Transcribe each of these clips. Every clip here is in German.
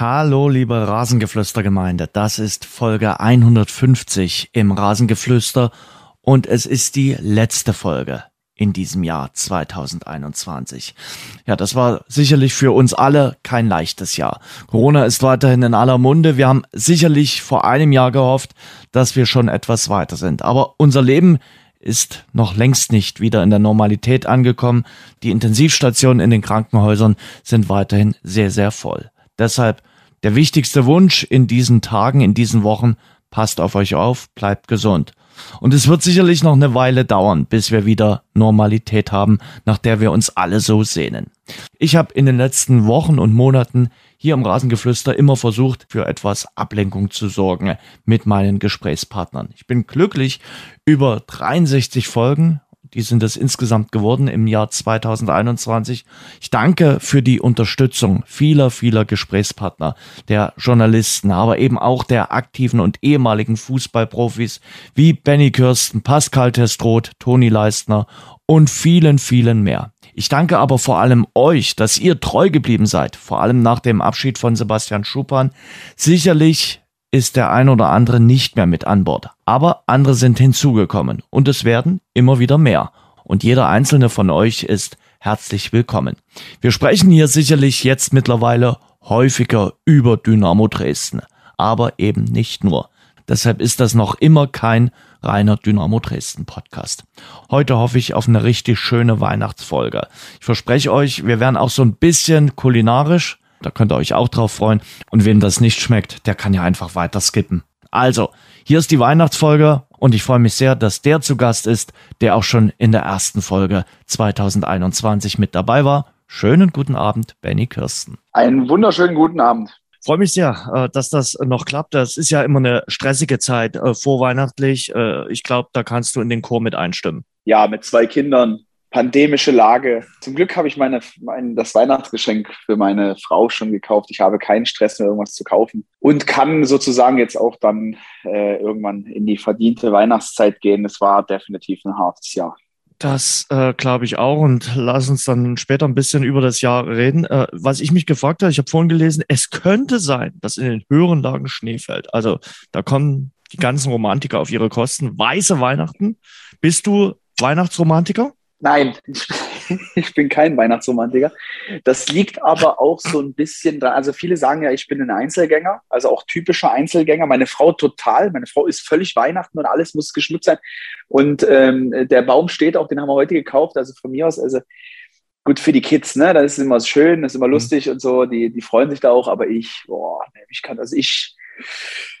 Hallo, liebe Rasengeflüster-Gemeinde. Das ist Folge 150 im Rasengeflüster und es ist die letzte Folge in diesem Jahr 2021. Ja, das war sicherlich für uns alle kein leichtes Jahr. Corona ist weiterhin in aller Munde. Wir haben sicherlich vor einem Jahr gehofft, dass wir schon etwas weiter sind. Aber unser Leben ist noch längst nicht wieder in der Normalität angekommen. Die Intensivstationen in den Krankenhäusern sind weiterhin sehr, sehr voll. Deshalb der wichtigste Wunsch in diesen Tagen, in diesen Wochen, passt auf euch auf, bleibt gesund. Und es wird sicherlich noch eine Weile dauern, bis wir wieder Normalität haben, nach der wir uns alle so sehnen. Ich habe in den letzten Wochen und Monaten hier im Rasengeflüster immer versucht, für etwas Ablenkung zu sorgen mit meinen Gesprächspartnern. Ich bin glücklich über 63 Folgen die sind es insgesamt geworden im Jahr 2021. Ich danke für die Unterstützung vieler, vieler Gesprächspartner, der Journalisten, aber eben auch der aktiven und ehemaligen Fußballprofis wie Benny Kirsten, Pascal Testroth, Toni Leistner und vielen, vielen mehr. Ich danke aber vor allem euch, dass ihr treu geblieben seid, vor allem nach dem Abschied von Sebastian Schuppan. Sicherlich ist der ein oder andere nicht mehr mit an Bord. Aber andere sind hinzugekommen und es werden immer wieder mehr. Und jeder einzelne von euch ist herzlich willkommen. Wir sprechen hier sicherlich jetzt mittlerweile häufiger über Dynamo Dresden, aber eben nicht nur. Deshalb ist das noch immer kein reiner Dynamo Dresden Podcast. Heute hoffe ich auf eine richtig schöne Weihnachtsfolge. Ich verspreche euch, wir werden auch so ein bisschen kulinarisch da könnt ihr euch auch drauf freuen. Und wem das nicht schmeckt, der kann ja einfach weiter skippen. Also, hier ist die Weihnachtsfolge und ich freue mich sehr, dass der zu Gast ist, der auch schon in der ersten Folge 2021 mit dabei war. Schönen guten Abend, Benny Kirsten. Einen wunderschönen guten Abend. Freue mich sehr, äh, dass das noch klappt. Das ist ja immer eine stressige Zeit äh, vorweihnachtlich. Äh, ich glaube, da kannst du in den Chor mit einstimmen. Ja, mit zwei Kindern pandemische Lage. Zum Glück habe ich meine, mein, das Weihnachtsgeschenk für meine Frau schon gekauft. Ich habe keinen Stress mehr, irgendwas zu kaufen und kann sozusagen jetzt auch dann äh, irgendwann in die verdiente Weihnachtszeit gehen. Es war definitiv ein hartes Jahr. Das äh, glaube ich auch und lass uns dann später ein bisschen über das Jahr reden. Äh, was ich mich gefragt habe, ich habe vorhin gelesen, es könnte sein, dass in den höheren Lagen Schnee fällt. Also da kommen die ganzen Romantiker auf ihre Kosten. Weiße Weihnachten. Bist du Weihnachtsromantiker? Nein, ich bin kein Weihnachtsromantiker. Das liegt aber auch so ein bisschen dran. Also viele sagen ja, ich bin ein Einzelgänger, also auch typischer Einzelgänger. Meine Frau total. Meine Frau ist völlig Weihnachten und alles muss geschmückt sein. Und ähm, der Baum steht auch, den haben wir heute gekauft. Also von mir aus, also gut für die Kids, ne? Das ist immer schön, das ist immer mhm. lustig mhm. und so. Die, die freuen sich da auch. Aber ich, boah, ich kann, also ich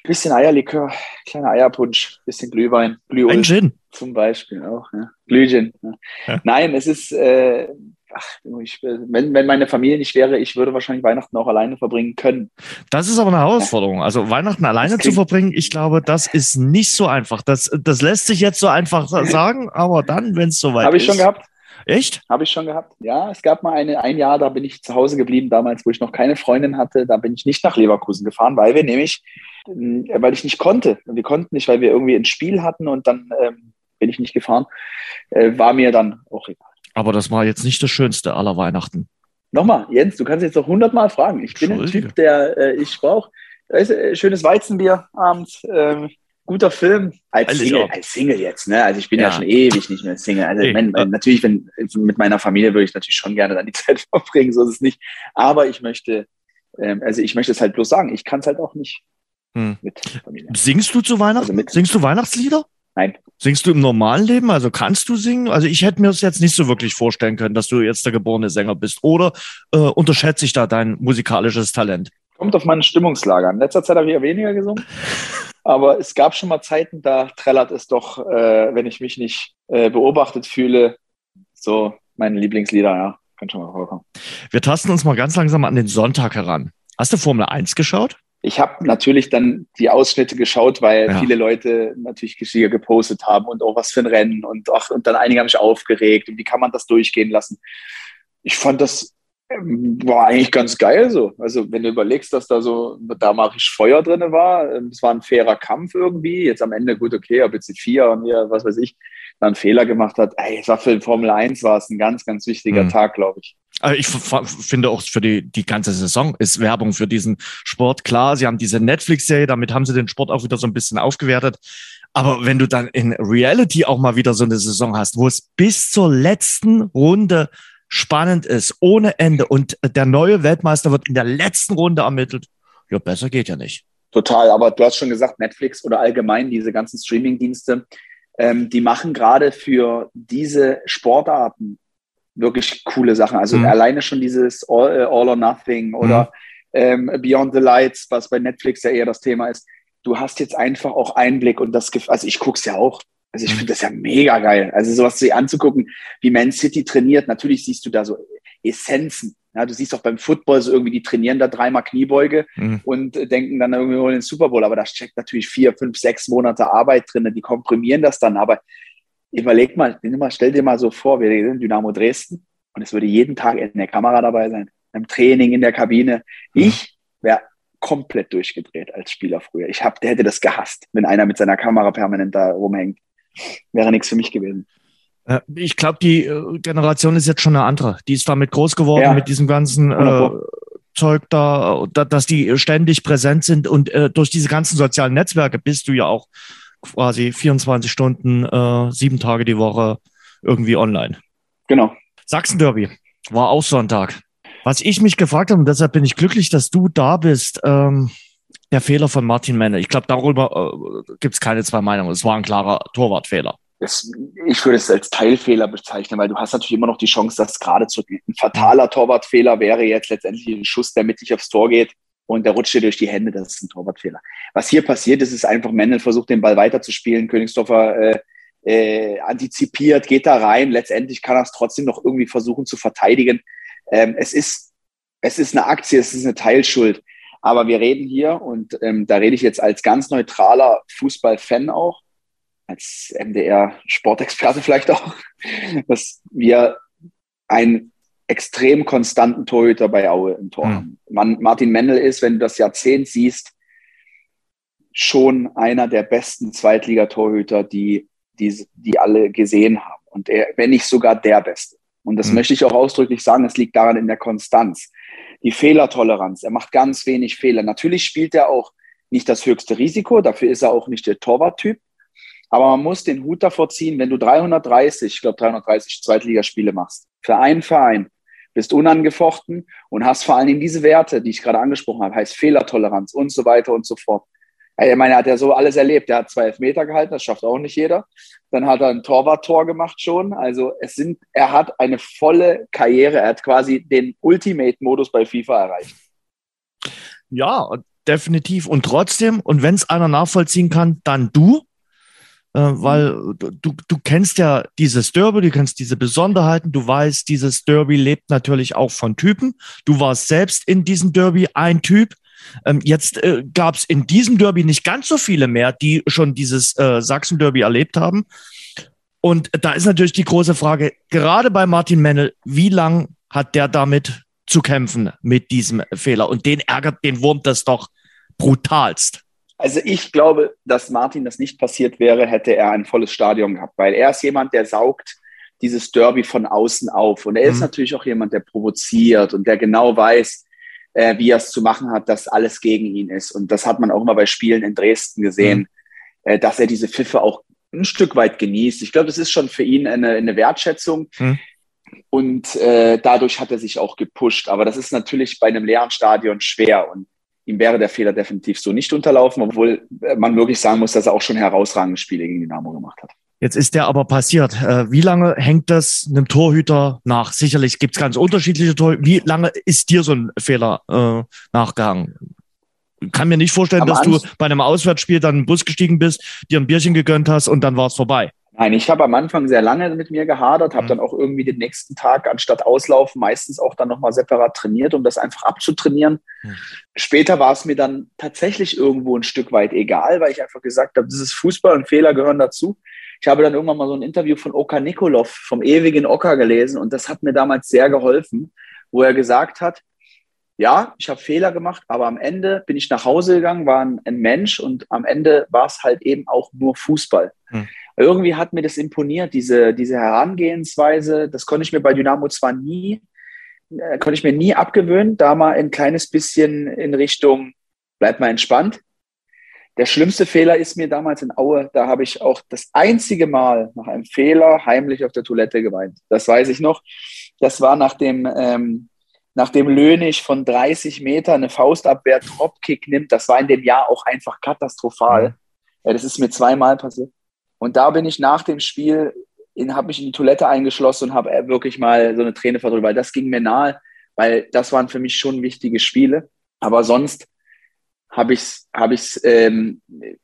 Bisschen Eierlikör, kleiner Eierpunsch, bisschen Glühwein, Glühwein. Ein Gin. Zum Beispiel auch, ja. Glühgin. Ja. Ja. Nein, es ist, äh, ach, ich, wenn, wenn meine Familie nicht wäre, ich würde wahrscheinlich Weihnachten auch alleine verbringen können. Das ist aber eine Herausforderung. Also Weihnachten alleine zu verbringen, ich glaube, das ist nicht so einfach. Das, das lässt sich jetzt so einfach sagen, aber dann, wenn es soweit ist. Habe ich schon gehabt. Echt? Habe ich schon gehabt. Ja, es gab mal eine, ein Jahr, da bin ich zu Hause geblieben, damals, wo ich noch keine Freundin hatte. Da bin ich nicht nach Leverkusen gefahren, weil wir nämlich, äh, weil ich nicht konnte. Wir konnten nicht, weil wir irgendwie ein Spiel hatten und dann ähm, bin ich nicht gefahren. Äh, war mir dann auch egal. Aber das war jetzt nicht das Schönste aller Weihnachten. Nochmal, Jens, du kannst jetzt noch hundertmal fragen. Ich bin ein Typ, der äh, ich brauche äh, schönes Weizenbier abends. Äh, guter Film. Als Single, als Single jetzt, ne? Also ich bin ja, ja schon ewig nicht mehr Single. Also nee. wenn, wenn, natürlich, wenn mit meiner Familie würde ich natürlich schon gerne dann die Zeit verbringen, so ist es nicht. Aber ich möchte, ähm, also ich möchte es halt bloß sagen, ich kann es halt auch nicht hm. mit Familie. Singst du zu Weihnachten? Also Singst du Weihnachtslieder? Nein. Singst du im normalen Leben? Also kannst du singen? Also ich hätte mir das jetzt nicht so wirklich vorstellen können, dass du jetzt der geborene Sänger bist. Oder äh, unterschätze ich da dein musikalisches Talent? Kommt auf meine Stimmungslage. In letzter Zeit habe ich ja weniger gesungen. Aber es gab schon mal Zeiten, da trällert es doch, äh, wenn ich mich nicht äh, beobachtet fühle, so meine Lieblingslieder, ja, kann schon mal vorkommen. Wir tasten uns mal ganz langsam an den Sonntag heran. Hast du Formel 1 geschaut? Ich habe natürlich dann die Ausschnitte geschaut, weil ja. viele Leute natürlich Geschichte gepostet haben und auch was für ein Rennen und, ach, und dann einige haben mich aufgeregt und wie kann man das durchgehen lassen. Ich fand das war eigentlich ganz geil so. Also wenn du überlegst, dass da so, da mache ich Feuer drin war, ähm, es war ein fairer Kampf irgendwie. Jetzt am Ende, gut, okay, ob jetzt die vier und mir, was weiß ich, da einen Fehler gemacht hat. Ey, es war für Formel 1 war es ein ganz, ganz wichtiger mhm. Tag, glaube ich. Also ich finde auch für die, die ganze Saison ist Werbung für diesen Sport. Klar, sie haben diese Netflix-Serie, damit haben sie den Sport auch wieder so ein bisschen aufgewertet. Aber wenn du dann in Reality auch mal wieder so eine Saison hast, wo es bis zur letzten Runde spannend ist, ohne Ende und der neue Weltmeister wird in der letzten Runde ermittelt, ja, besser geht ja nicht. Total, aber du hast schon gesagt, Netflix oder allgemein diese ganzen Streaming-Dienste, ähm, die machen gerade für diese Sportarten wirklich coole Sachen. Also mhm. alleine schon dieses All, uh, All or Nothing oder mhm. ähm, Beyond the Lights, was bei Netflix ja eher das Thema ist. Du hast jetzt einfach auch Einblick und das, also ich gucke es ja auch. Also ich mhm. finde das ja mega geil. Also sowas zu anzugucken, wie Man City trainiert. Natürlich siehst du da so Essenzen. Ja, du siehst auch beim Football so irgendwie, die trainieren da dreimal Kniebeuge mhm. und denken dann irgendwie holen den Super Bowl. Aber da steckt natürlich vier, fünf, sechs Monate Arbeit drin. Die komprimieren das dann. Aber überleg mal, stell dir mal so vor, wir sind Dynamo Dresden und es würde jeden Tag in der Kamera dabei sein, im Training, in der Kabine. Mhm. Ich wäre komplett durchgedreht als Spieler früher. Ich hab, der hätte das gehasst, wenn einer mit seiner Kamera permanent da rumhängt. Wäre nichts für mich gewesen. Äh, ich glaube, die äh, Generation ist jetzt schon eine andere. Die ist damit groß geworden, ja. mit diesem ganzen äh, Zeug da, dass die ständig präsent sind und äh, durch diese ganzen sozialen Netzwerke bist du ja auch quasi 24 Stunden, äh, sieben Tage die Woche irgendwie online. Genau. Sachsen-Derby war auch Sonntag. Was ich mich gefragt habe, und deshalb bin ich glücklich, dass du da bist, ähm, der Fehler von Martin Menne. Ich glaube, darüber äh, gibt es keine zwei Meinungen. Es war ein klarer Torwartfehler. Das, ich würde es als Teilfehler bezeichnen, weil du hast natürlich immer noch die Chance, das gerade zu gehen. Ein fataler Torwartfehler wäre jetzt letztendlich ein Schuss, der mittig aufs Tor geht und der rutscht dir durch die Hände. Das ist ein Torwartfehler. Was hier passiert ist, ist einfach, Mendel versucht, den Ball weiterzuspielen. Königsdorfer äh, äh, antizipiert, geht da rein. Letztendlich kann er es trotzdem noch irgendwie versuchen zu verteidigen. Ähm, es, ist, es ist eine Aktie, es ist eine Teilschuld. Aber wir reden hier, und ähm, da rede ich jetzt als ganz neutraler Fußballfan auch, als MDR-Sportexperte vielleicht auch, dass wir einen extrem konstanten Torhüter bei Aue im Tor haben. Mhm. Martin Mendel ist, wenn du das Jahrzehnt siehst, schon einer der besten Zweitligatorhüter, die, die, die alle gesehen haben. Und er, wenn nicht sogar der Beste. Und das mhm. möchte ich auch ausdrücklich sagen, es liegt daran in der Konstanz. Die Fehlertoleranz. Er macht ganz wenig Fehler. Natürlich spielt er auch nicht das höchste Risiko, dafür ist er auch nicht der Torwarttyp. Aber man muss den Hut davor ziehen, wenn du 330, ich glaube 330 Zweitligaspiele machst, für einen Verein, bist unangefochten und hast vor allen Dingen diese Werte, die ich gerade angesprochen habe, heißt Fehlertoleranz und so weiter und so fort. Ich meine, er hat ja so alles erlebt. Er hat zwei Elfmeter gehalten, das schafft auch nicht jeder. Dann hat er ein Torwart-Tor gemacht schon. Also es sind, er hat eine volle Karriere. Er hat quasi den Ultimate-Modus bei FIFA erreicht. Ja, definitiv. Und trotzdem, und wenn es einer nachvollziehen kann, dann du. Äh, weil du, du kennst ja dieses Derby, du kennst diese Besonderheiten, du weißt, dieses Derby lebt natürlich auch von Typen. Du warst selbst in diesem Derby ein Typ. Ähm, jetzt äh, gab es in diesem Derby nicht ganz so viele mehr, die schon dieses äh, Sachsen-Derby erlebt haben. Und da ist natürlich die große Frage, gerade bei Martin Mennel, wie lang hat der damit zu kämpfen mit diesem Fehler? Und den ärgert den Wurm das doch brutalst. Also ich glaube, dass Martin das nicht passiert wäre, hätte er ein volles Stadion gehabt, weil er ist jemand, der saugt dieses Derby von außen auf. Und er ist mhm. natürlich auch jemand, der provoziert und der genau weiß, äh, wie er es zu machen hat, dass alles gegen ihn ist. Und das hat man auch immer bei Spielen in Dresden gesehen, mhm. äh, dass er diese Pfiffe auch ein Stück weit genießt. Ich glaube, das ist schon für ihn eine, eine Wertschätzung. Mhm. Und äh, dadurch hat er sich auch gepusht. Aber das ist natürlich bei einem leeren Stadion schwer. Und ihm wäre der Fehler definitiv so nicht unterlaufen, obwohl man wirklich sagen muss, dass er auch schon herausragende Spiele gegen Dynamo gemacht hat. Jetzt ist der aber passiert. Äh, wie lange hängt das einem Torhüter nach? Sicherlich gibt es ganz unterschiedliche Torhüter. Wie lange ist dir so ein Fehler äh, nachgegangen? Ich kann mir nicht vorstellen, aber dass du bei einem Auswärtsspiel dann in den Bus gestiegen bist, dir ein Bierchen gegönnt hast und dann war es vorbei. Nein, ich habe am Anfang sehr lange mit mir gehadert, habe mhm. dann auch irgendwie den nächsten Tag anstatt auslaufen meistens auch dann nochmal separat trainiert, um das einfach abzutrainieren. Mhm. Später war es mir dann tatsächlich irgendwo ein Stück weit egal, weil ich einfach gesagt habe, das ist Fußball und Fehler gehören dazu. Ich habe dann irgendwann mal so ein Interview von Oka Nikolov vom ewigen Oka gelesen und das hat mir damals sehr geholfen, wo er gesagt hat, ja, ich habe Fehler gemacht, aber am Ende bin ich nach Hause gegangen, war ein, ein Mensch und am Ende war es halt eben auch nur Fußball. Hm. Irgendwie hat mir das imponiert, diese, diese Herangehensweise. Das konnte ich mir bei Dynamo zwar nie, äh, konnte ich mir nie abgewöhnen, da mal ein kleines bisschen in Richtung, bleib mal entspannt. Der schlimmste Fehler ist mir damals in Aue, da habe ich auch das einzige Mal nach einem Fehler heimlich auf der Toilette geweint. Das weiß ich noch. Das war nach dem, ähm, nachdem Lönig von 30 Metern eine Faustabwehr Dropkick nimmt, das war in dem Jahr auch einfach katastrophal. Ja, das ist mir zweimal passiert. Und da bin ich nach dem Spiel, habe mich in die Toilette eingeschlossen und habe äh, wirklich mal so eine Träne verdrückt, weil das ging mir nahe, weil das waren für mich schon wichtige Spiele. Aber sonst habe ich es hab ich's, ähm,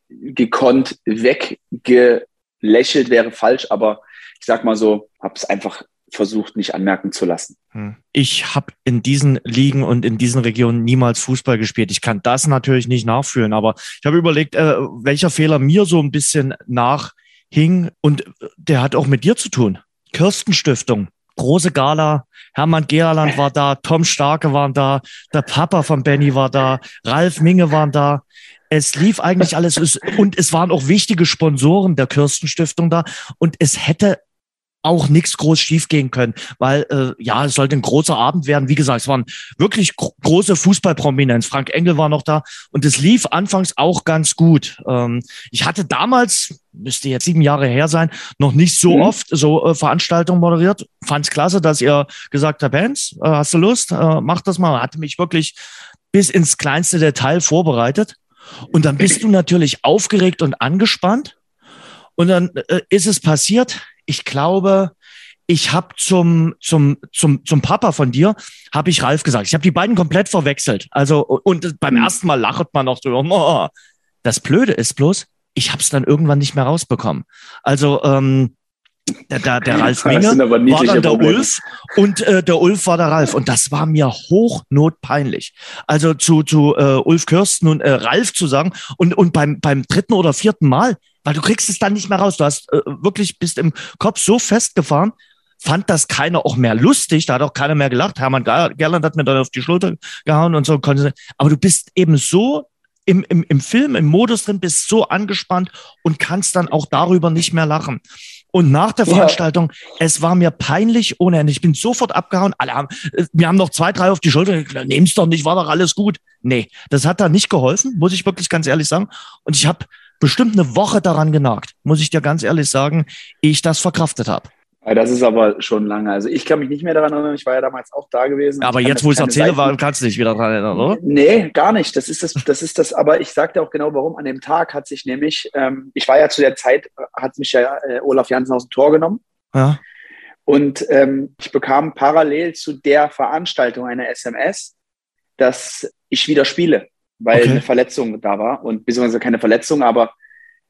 gekonnt weggelächelt, wäre falsch, aber ich sag mal so, habe es einfach versucht, nicht anmerken zu lassen. Hm. Ich habe in diesen Ligen und in diesen Regionen niemals Fußball gespielt. Ich kann das natürlich nicht nachfühlen, aber ich habe überlegt, äh, welcher Fehler mir so ein bisschen nachhing und der hat auch mit dir zu tun. Kirstenstiftung, große Gala, Hermann Gerland war da, Tom Starke waren da, der Papa von Benny war da, Ralf Minge waren da. Es lief eigentlich alles und es waren auch wichtige Sponsoren der Kirstenstiftung da und es hätte auch nichts groß schiefgehen können, weil äh, ja, es sollte ein großer Abend werden. Wie gesagt, es waren wirklich gro große Fußballprominenz. Frank Engel war noch da und es lief anfangs auch ganz gut. Ähm, ich hatte damals, müsste jetzt sieben Jahre her sein, noch nicht so mhm. oft so äh, Veranstaltungen moderiert. Fand es klasse, dass ihr gesagt habt, Benz, äh, hast du Lust? Äh, mach das mal. Hatte mich wirklich bis ins kleinste Detail vorbereitet. Und dann bist du natürlich aufgeregt und angespannt. Und dann äh, ist es passiert, ich glaube, ich habe zum, zum, zum, zum Papa von dir, habe ich Ralf gesagt. Ich habe die beiden komplett verwechselt. Also, und beim ersten Mal lacht man noch drüber. Oh. Das Blöde ist bloß, ich habe es dann irgendwann nicht mehr rausbekommen. Also, ähm, der, der, der Ralf Minge war dann der Probleme. Ulf und äh, der Ulf war der Ralf. Und das war mir hochnotpeinlich. Also zu, zu äh, Ulf Kirsten und äh, Ralf zu sagen und, und beim, beim dritten oder vierten Mal, weil du kriegst es dann nicht mehr raus. Du hast äh, wirklich bist im Kopf so festgefahren, fand das keiner auch mehr lustig, da hat auch keiner mehr gelacht. Hermann Gerland hat mir dann auf die Schulter gehauen und so. Aber du bist eben so im, im, im Film, im Modus drin, bist so angespannt und kannst dann auch darüber nicht mehr lachen. Und nach der Veranstaltung, ja. es war mir peinlich ohne Ende. Ich bin sofort abgehauen. Alle haben, wir haben noch zwei, drei auf die Schulter gesagt, nehm's doch nicht, war doch alles gut. Nee, das hat da nicht geholfen, muss ich wirklich ganz ehrlich sagen. Und ich habe bestimmt eine Woche daran genagt, muss ich dir ganz ehrlich sagen, ehe ich das verkraftet habe. Das ist aber schon lange. Also ich kann mich nicht mehr daran erinnern, ich war ja damals auch da gewesen. Aber jetzt, wo ich es erzähle, war, kannst du dich wieder daran erinnern, oder? Nee, gar nicht. Das ist das, das ist das, aber ich sagte auch genau, warum. An dem Tag hat sich nämlich, ähm, ich war ja zu der Zeit, hat mich ja äh, Olaf Jansen aus dem Tor genommen. Ja. Und ähm, ich bekam parallel zu der Veranstaltung eine SMS, dass ich wieder spiele weil okay. eine Verletzung da war und beziehungsweise keine Verletzung, aber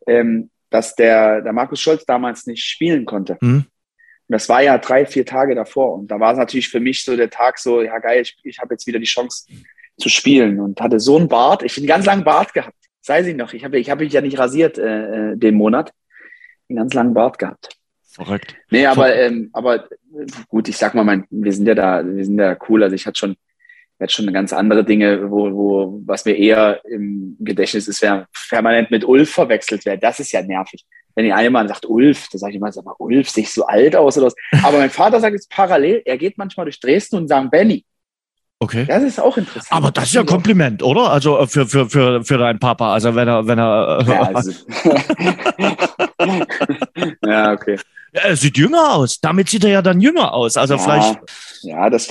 ähm, dass der, der Markus Scholz damals nicht spielen konnte. Mhm. Und das war ja drei, vier Tage davor. Und da war es natürlich für mich so der Tag so, ja geil, ich, ich habe jetzt wieder die Chance zu spielen und hatte so einen Bart. Ich habe einen ganz langen Bart gehabt. Sei sie noch. Ich habe ich hab mich ja nicht rasiert äh, äh, den Monat. Einen ganz langen Bart gehabt. Verrückt. Nee, aber, ähm, aber gut, ich sag mal, mein, wir sind ja da, wir sind ja cool. Also ich hatte schon jetzt schon ganz andere Dinge, wo, wo was mir eher im Gedächtnis ist, wer permanent mit Ulf verwechselt wird. Das ist ja nervig. Wenn ihr einmal sagt Ulf, dann sage ich immer, sag mal, Ulf, sehe ich so alt aus oder was. Aber mein Vater sagt jetzt parallel, er geht manchmal durch Dresden und sagt Benny. Okay. Das ist auch interessant. Aber das ist ja ein Kompliment, oder? Also äh, für, für, für, für deinen Papa. Also wenn er, wenn er. Ja, also. ja okay. Er sieht jünger aus. Damit sieht er ja dann jünger aus. Also ja, vielleicht. Ja, das,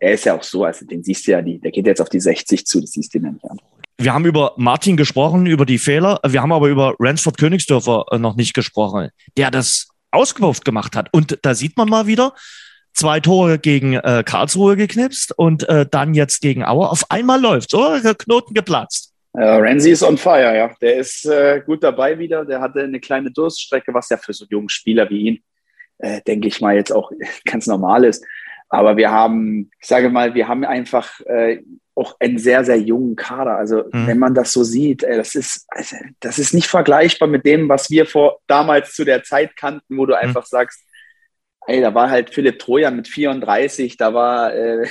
er ist ja auch so, also den siehst du ja, die, der geht jetzt auf die 60 zu, das siehst du ja nicht an. Wir haben über Martin gesprochen, über die Fehler. Wir haben aber über Ransford Königsdörfer äh, noch nicht gesprochen, der das ausgewurft gemacht hat. Und da sieht man mal wieder, zwei Tore gegen äh, Karlsruhe geknipst und äh, dann jetzt gegen Aue. Auf einmal läuft oder? Der Knoten geplatzt. Äh, Renzi ist on fire, ja. Der ist äh, gut dabei wieder. Der hatte eine kleine Durststrecke, was ja für so einen jungen Spieler wie ihn, äh, denke ich mal, jetzt auch ganz normal ist. Aber wir haben, ich sage mal, wir haben einfach äh, auch einen sehr, sehr jungen Kader. Also mhm. wenn man das so sieht, äh, das ist, also, das ist nicht vergleichbar mit dem, was wir vor damals zu der Zeit kannten, wo du mhm. einfach sagst, Ey, da war halt Philipp Trojan mit 34, da war äh,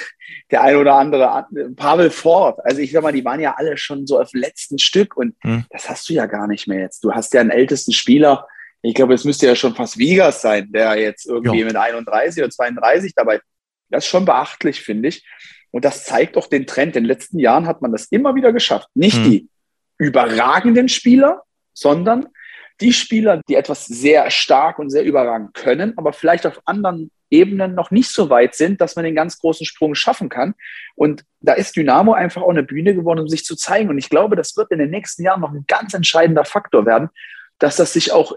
der ein oder andere Pavel Ford. Also ich sag mal, die waren ja alle schon so auf letzten Stück und hm. das hast du ja gar nicht mehr jetzt. Du hast ja einen ältesten Spieler. Ich glaube, es müsste ja schon fast Vigas sein, der jetzt irgendwie jo. mit 31 oder 32 dabei. Das ist schon beachtlich, finde ich. Und das zeigt doch den Trend. In den letzten Jahren hat man das immer wieder geschafft. Nicht hm. die überragenden Spieler, sondern die Spieler, die etwas sehr stark und sehr überragend können, aber vielleicht auf anderen Ebenen noch nicht so weit sind, dass man den ganz großen Sprung schaffen kann. Und da ist Dynamo einfach auch eine Bühne geworden, um sich zu zeigen. Und ich glaube, das wird in den nächsten Jahren noch ein ganz entscheidender Faktor werden, dass das sich auch,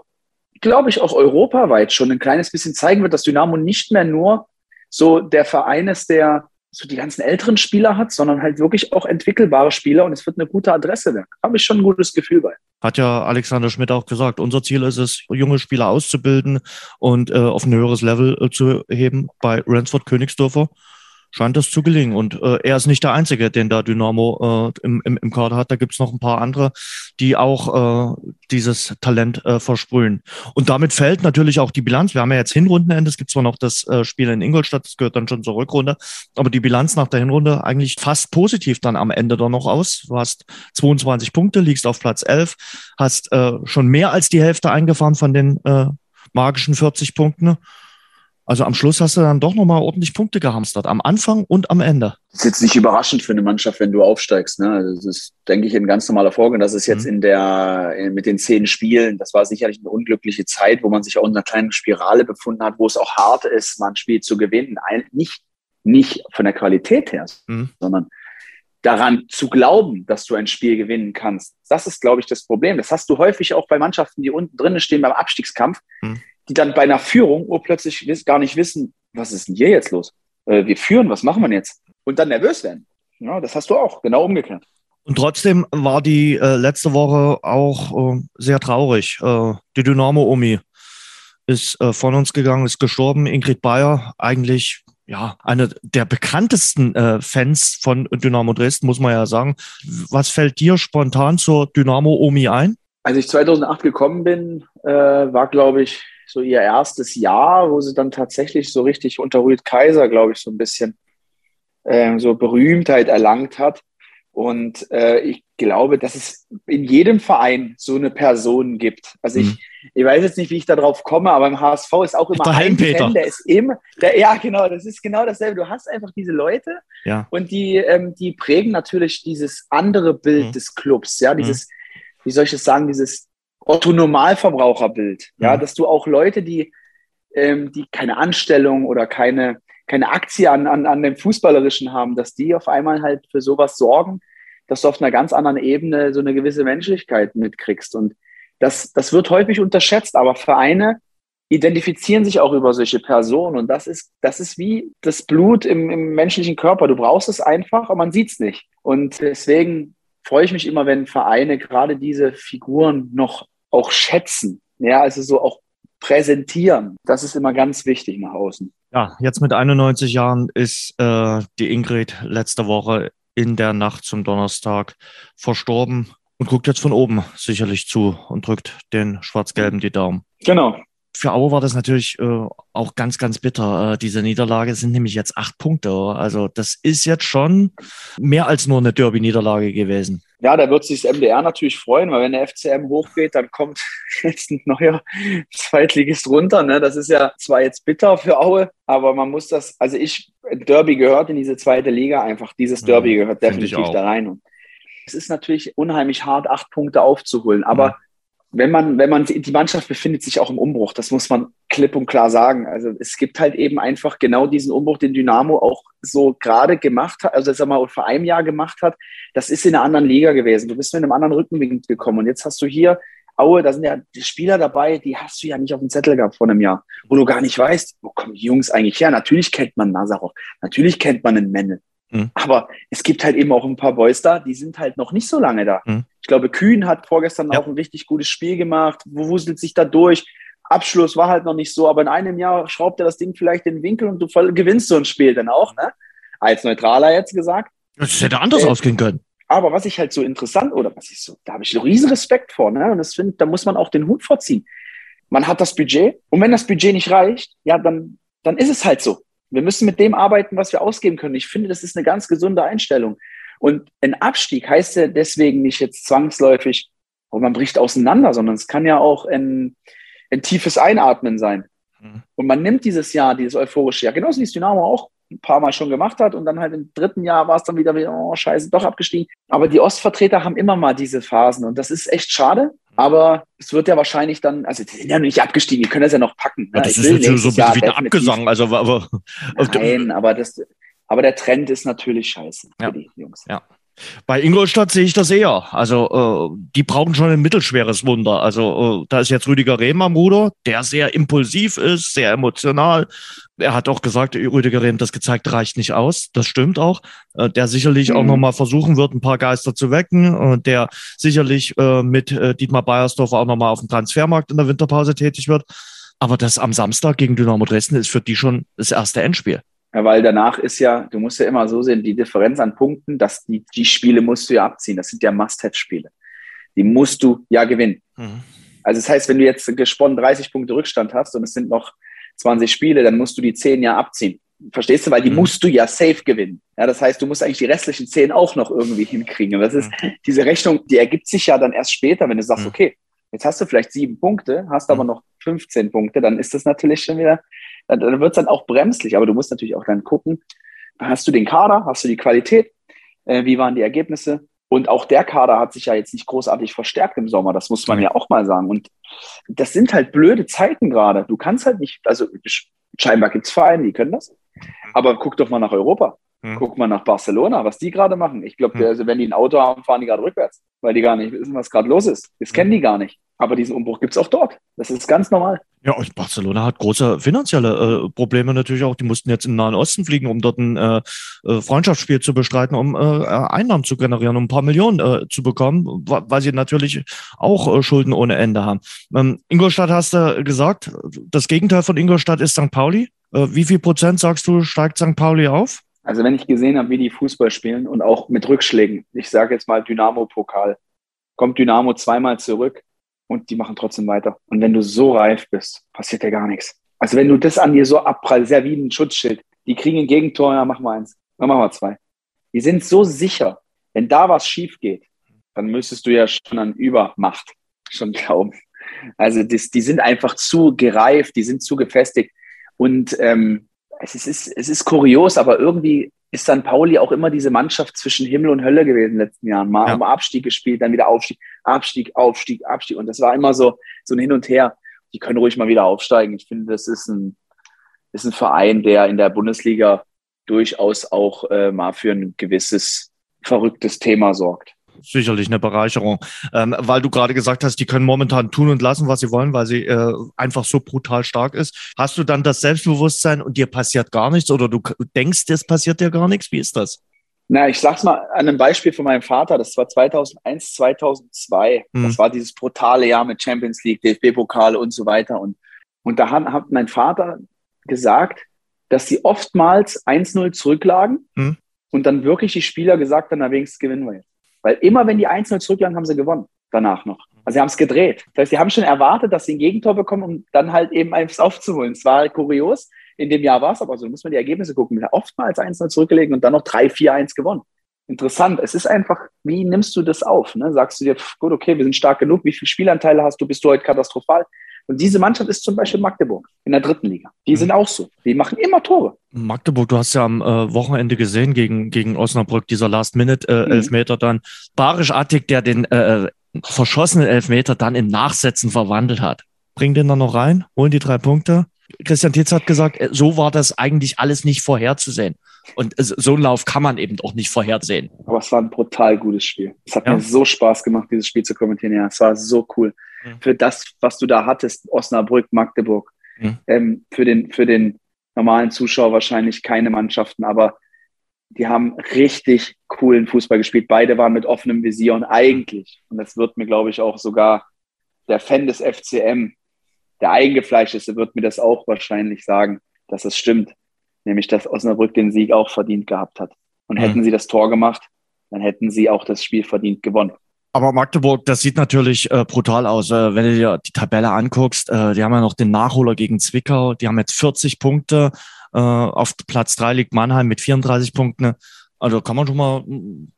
glaube ich, auch europaweit schon ein kleines bisschen zeigen wird, dass Dynamo nicht mehr nur so der Verein ist, der so die ganzen älteren Spieler hat, sondern halt wirklich auch entwickelbare Spieler und es wird eine gute Adresse werden. Habe ich schon ein gutes Gefühl bei. Hat ja Alexander Schmidt auch gesagt, unser Ziel ist es, junge Spieler auszubilden und äh, auf ein höheres Level äh, zu heben bei Ransford Königsdorfer scheint das zu gelingen. Und äh, er ist nicht der Einzige, den da Dynamo äh, im, im, im Kader hat. Da gibt's noch ein paar andere, die auch äh, dieses Talent äh, versprühen. Und damit fällt natürlich auch die Bilanz. Wir haben ja jetzt Hinrundenende. Es gibt zwar noch das äh, Spiel in Ingolstadt, das gehört dann schon zur Rückrunde, aber die Bilanz nach der Hinrunde eigentlich fast positiv dann am Ende dann noch aus. Du hast 22 Punkte, liegst auf Platz 11, hast äh, schon mehr als die Hälfte eingefahren von den äh, magischen 40 Punkten. Also am Schluss hast du dann doch nochmal ordentlich Punkte gehamstert, am Anfang und am Ende. Das ist jetzt nicht überraschend für eine Mannschaft, wenn du aufsteigst. Ne? Also das ist, denke ich, ein ganz normaler Vorgang. Das ist jetzt mhm. in der, mit den zehn Spielen, das war sicherlich eine unglückliche Zeit, wo man sich auch in einer kleinen Spirale befunden hat, wo es auch hart ist, mal ein Spiel zu gewinnen. Nicht, nicht von der Qualität her, mhm. sondern daran zu glauben, dass du ein Spiel gewinnen kannst. Das ist, glaube ich, das Problem. Das hast du häufig auch bei Mannschaften, die unten drinnen stehen beim Abstiegskampf. Mhm die dann bei einer Führung urplötzlich gar nicht wissen, was ist denn hier jetzt los? Äh, wir führen, was machen wir jetzt? Und dann nervös werden. Ja, das hast du auch, genau umgekehrt. Und trotzdem war die äh, letzte Woche auch äh, sehr traurig. Äh, die Dynamo-Omi ist äh, von uns gegangen, ist gestorben. Ingrid Bayer, eigentlich ja, eine der bekanntesten äh, Fans von Dynamo Dresden, muss man ja sagen. Was fällt dir spontan zur Dynamo-Omi ein? Als ich 2008 gekommen bin, war, glaube ich, so ihr erstes Jahr, wo sie dann tatsächlich so richtig unter Rüd Kaiser, glaube ich, so ein bisschen äh, so Berühmtheit erlangt hat. Und äh, ich glaube, dass es in jedem Verein so eine Person gibt. Also ich, mhm. ich weiß jetzt nicht, wie ich darauf komme, aber im HSV ist auch immer der ein Fan, der ist immer, der, ja genau, das ist genau dasselbe. Du hast einfach diese Leute ja. und die, ähm, die prägen natürlich dieses andere Bild mhm. des Clubs, ja, dieses, mhm. wie soll ich es sagen, dieses Otto-Normalverbraucherbild. Ja, mhm. dass du auch Leute, die, ähm, die keine Anstellung oder keine, keine Aktie an, an, an dem Fußballerischen haben, dass die auf einmal halt für sowas sorgen, dass du auf einer ganz anderen Ebene so eine gewisse Menschlichkeit mitkriegst. Und das, das wird häufig unterschätzt, aber Vereine identifizieren sich auch über solche Personen. Und das ist, das ist wie das Blut im, im menschlichen Körper. Du brauchst es einfach, aber man sieht es nicht. Und deswegen freue ich mich immer, wenn Vereine gerade diese Figuren noch auch schätzen. Ja, also so auch präsentieren. Das ist immer ganz wichtig nach außen. Ja, jetzt mit 91 Jahren ist äh, die Ingrid letzte Woche in der Nacht zum Donnerstag verstorben und guckt jetzt von oben sicherlich zu und drückt den Schwarz-Gelben die Daumen. Genau für Aue war das natürlich äh, auch ganz, ganz bitter. Äh, diese Niederlage sind nämlich jetzt acht Punkte. Also das ist jetzt schon mehr als nur eine Derby-Niederlage gewesen. Ja, da wird sich das MDR natürlich freuen, weil wenn der FCM hochgeht, dann kommt jetzt ein neuer Zweitligist runter. Ne? Das ist ja zwar jetzt bitter für Aue, aber man muss das, also ich, Derby gehört in diese zweite Liga einfach. Dieses Derby gehört definitiv da rein. Und es ist natürlich unheimlich hart, acht Punkte aufzuholen, aber ja wenn man, wenn man, die Mannschaft befindet sich auch im Umbruch, das muss man klipp und klar sagen. Also es gibt halt eben einfach genau diesen Umbruch, den Dynamo auch so gerade gemacht hat, also sag mal, vor einem Jahr gemacht hat. Das ist in einer anderen Liga gewesen. Du bist mit einem anderen Rückenwind gekommen und jetzt hast du hier Aue, da sind ja die Spieler dabei, die hast du ja nicht auf dem Zettel gehabt vor einem Jahr, wo du gar nicht weißt, wo kommen die Jungs eigentlich her? Natürlich kennt man Nazarov, natürlich kennt man einen Menne. Mhm. Aber es gibt halt eben auch ein paar Boys da, die sind halt noch nicht so lange da. Mhm. Ich glaube, Kühn hat vorgestern ja. auch ein richtig gutes Spiel gemacht, wuselt sich da durch. Abschluss war halt noch nicht so, aber in einem Jahr schraubt er das Ding vielleicht in den Winkel und du gewinnst so ein Spiel dann auch, ne? Als Neutraler jetzt gesagt. Das hätte anders äh, ausgehen können. Aber was ich halt so interessant, oder was ich so, da habe ich riesen Respekt vor, ne? Und das finde, da muss man auch den Hut vorziehen. Man hat das Budget und wenn das Budget nicht reicht, ja, dann dann ist es halt so. Wir müssen mit dem arbeiten, was wir ausgeben können. Ich finde, das ist eine ganz gesunde Einstellung. Und ein Abstieg heißt ja deswegen nicht jetzt zwangsläufig, oh, man bricht auseinander, sondern es kann ja auch ein, ein tiefes Einatmen sein. Mhm. Und man nimmt dieses Jahr, dieses euphorische Jahr, genauso wie es Dynamo auch ein paar Mal schon gemacht hat. Und dann halt im dritten Jahr war es dann wieder, oh scheiße, doch abgestiegen. Aber die Ostvertreter haben immer mal diese Phasen und das ist echt schade. Aber es wird ja wahrscheinlich dann, also die sind ja noch nicht abgestiegen, die können das ja noch packen. Ja, das ist jetzt so ein bisschen wie ein Abgesang. Also, aber, Nein, aber, das, aber der Trend ist natürlich scheiße ja. für die Jungs. Ja. Bei Ingolstadt sehe ich das eher. Also, äh, die brauchen schon ein mittelschweres Wunder. Also, äh, da ist jetzt Rüdiger Rehm am Ruder, der sehr impulsiv ist, sehr emotional. Er hat auch gesagt, Rüdiger Rehm, das gezeigt reicht nicht aus. Das stimmt auch. Äh, der sicherlich mhm. auch nochmal versuchen wird, ein paar Geister zu wecken. Äh, der sicherlich äh, mit äh, Dietmar Beiersdorf auch nochmal auf dem Transfermarkt in der Winterpause tätig wird. Aber das am Samstag gegen Dynamo Dresden ist für die schon das erste Endspiel. Ja, weil danach ist ja, du musst ja immer so sehen, die Differenz an Punkten, dass die, die Spiele musst du ja abziehen. Das sind ja Must-Have-Spiele. Die musst du ja gewinnen. Mhm. Also das heißt, wenn du jetzt gesponnen 30 Punkte Rückstand hast und es sind noch 20 Spiele, dann musst du die 10 ja abziehen. Verstehst du? Weil die mhm. musst du ja safe gewinnen. Ja, das heißt, du musst eigentlich die restlichen 10 auch noch irgendwie hinkriegen. Und das ist, mhm. diese Rechnung, die ergibt sich ja dann erst später, wenn du sagst, mhm. okay, jetzt hast du vielleicht sieben Punkte, hast aber mhm. noch 15 Punkte, dann ist das natürlich schon wieder dann, dann wird es dann auch bremslich. Aber du musst natürlich auch dann gucken, hast du den Kader, hast du die Qualität, äh, wie waren die Ergebnisse? Und auch der Kader hat sich ja jetzt nicht großartig verstärkt im Sommer, das muss man ja auch mal sagen. Und das sind halt blöde Zeiten gerade. Du kannst halt nicht, also scheinbar gibt es Vereine, die können das. Aber guck doch mal nach Europa. Hm. Guck mal nach Barcelona, was die gerade machen. Ich glaube, hm. also wenn die ein Auto haben, fahren die gerade rückwärts, weil die gar nicht wissen, was gerade los ist. Das hm. kennen die gar nicht. Aber diesen Umbruch gibt es auch dort. Das ist ganz normal. Ja, und Barcelona hat große finanzielle äh, Probleme natürlich auch. Die mussten jetzt in den Nahen Osten fliegen, um dort ein äh, äh Freundschaftsspiel zu bestreiten, um äh, Einnahmen zu generieren, um ein paar Millionen äh, zu bekommen, weil sie natürlich auch äh, Schulden ohne Ende haben. Ähm, Ingolstadt hast du gesagt, das Gegenteil von Ingolstadt ist St. Pauli. Wie viel Prozent sagst du, steigt St. Pauli auf? Also wenn ich gesehen habe, wie die Fußball spielen und auch mit Rückschlägen, ich sage jetzt mal Dynamo-Pokal, kommt Dynamo zweimal zurück, und die machen trotzdem weiter. Und wenn du so reif bist, passiert ja gar nichts. Also wenn du das an dir so abprallst, ja wie ein Schutzschild. Die kriegen ein Gegentor, ja, machen wir eins. Dann machen wir zwei. Die sind so sicher, wenn da was schief geht, dann müsstest du ja schon an Übermacht schon glauben. Also das, die sind einfach zu gereift, die sind zu gefestigt. Und ähm, es, ist, es ist kurios, aber irgendwie ist St. Pauli auch immer diese Mannschaft zwischen Himmel und Hölle gewesen in den letzten Jahren. Mal ja. um Abstieg gespielt, dann wieder Aufstieg, Abstieg, Aufstieg, Abstieg. Und das war immer so, so ein Hin und Her. Die können ruhig mal wieder aufsteigen. Ich finde, das ist ein, ist ein Verein, der in der Bundesliga durchaus auch äh, mal für ein gewisses verrücktes Thema sorgt sicherlich eine Bereicherung. Ähm, weil du gerade gesagt hast, die können momentan tun und lassen, was sie wollen, weil sie äh, einfach so brutal stark ist. Hast du dann das Selbstbewusstsein und dir passiert gar nichts oder du denkst, es passiert dir gar nichts? Wie ist das? Na, ich sag's mal an einem Beispiel von meinem Vater. Das war 2001, 2002. Mhm. Das war dieses brutale Jahr mit Champions League, DFB-Pokal und so weiter. Und, und da hat, hat mein Vater gesagt, dass sie oftmals 1-0 zurücklagen mhm. und dann wirklich die Spieler gesagt haben, na wenigstens gewinnen wir jetzt. Weil immer, wenn die 1-0 zurücklagen, haben sie gewonnen. Danach noch. Also sie haben es gedreht. Das heißt, sie haben schon erwartet, dass sie ein Gegentor bekommen, um dann halt eben eins aufzuholen. Es war kurios. In dem Jahr war es aber so. Da muss man die Ergebnisse gucken. Oftmals 1-0 zurückgelegen und dann noch 3-4-1 gewonnen. Interessant. Es ist einfach, wie nimmst du das auf? Ne? Sagst du dir, gut, okay, wir sind stark genug. Wie viele Spielanteile hast du? Bist du heute katastrophal? Und diese Mannschaft ist zum Beispiel Magdeburg in der dritten Liga. Die mhm. sind auch so. Die machen immer Tore. Magdeburg, du hast ja am äh, Wochenende gesehen gegen, gegen Osnabrück, dieser Last-Minute-Elfmeter äh, mhm. dann. Barisch Attik, der den äh, verschossenen Elfmeter dann in Nachsätzen verwandelt hat. Bring den dann noch rein, holen die drei Punkte. Christian Tietz hat gesagt, äh, so war das eigentlich alles nicht vorherzusehen. Und so einen Lauf kann man eben auch nicht vorhersehen. Aber es war ein brutal gutes Spiel. Es hat ja. mir so Spaß gemacht, dieses Spiel zu kommentieren. Ja, es war so cool. Mhm. Für das, was du da hattest, Osnabrück, Magdeburg. Mhm. Ähm, für, den, für den normalen Zuschauer wahrscheinlich keine Mannschaften, aber die haben richtig coolen Fußball gespielt. Beide waren mit offenem Visier und eigentlich, und das wird mir, glaube ich, auch sogar der Fan des FCM, der Eingefleischeste, wird mir das auch wahrscheinlich sagen, dass das stimmt nämlich dass Osnabrück den Sieg auch verdient gehabt hat. Und mhm. hätten sie das Tor gemacht, dann hätten sie auch das Spiel verdient gewonnen. Aber Magdeburg, das sieht natürlich äh, brutal aus. Äh, wenn du dir die Tabelle anguckst, äh, die haben ja noch den Nachholer gegen Zwickau. Die haben jetzt 40 Punkte. Äh, auf Platz drei liegt Mannheim mit 34 Punkten. Also kann man schon mal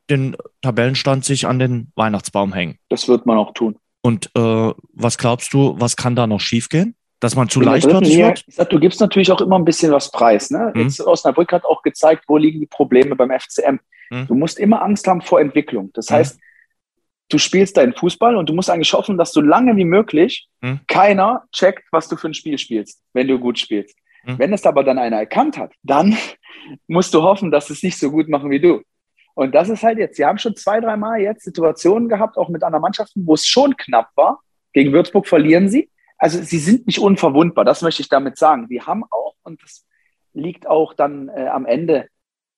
den Tabellenstand sich an den Weihnachtsbaum hängen. Das wird man auch tun. Und äh, was glaubst du, was kann da noch schiefgehen? Dass man zu leichtfertig wird? Sag, du gibst natürlich auch immer ein bisschen was preis. Ne? Mhm. Jetzt Osnabrück hat auch gezeigt, wo liegen die Probleme beim FCM. Mhm. Du musst immer Angst haben vor Entwicklung. Das mhm. heißt, du spielst deinen Fußball und du musst eigentlich hoffen, dass so lange wie möglich hm. keiner checkt, was du für ein Spiel spielst, wenn du gut spielst. Hm. Wenn es aber dann einer erkannt hat, dann musst du hoffen, dass es nicht so gut machen wie du. Und das ist halt jetzt, sie haben schon zwei, dreimal jetzt Situationen gehabt, auch mit anderen Mannschaften, wo es schon knapp war. Gegen Würzburg verlieren sie. Also sie sind nicht unverwundbar, das möchte ich damit sagen. Sie haben auch, und das liegt auch dann äh, am Ende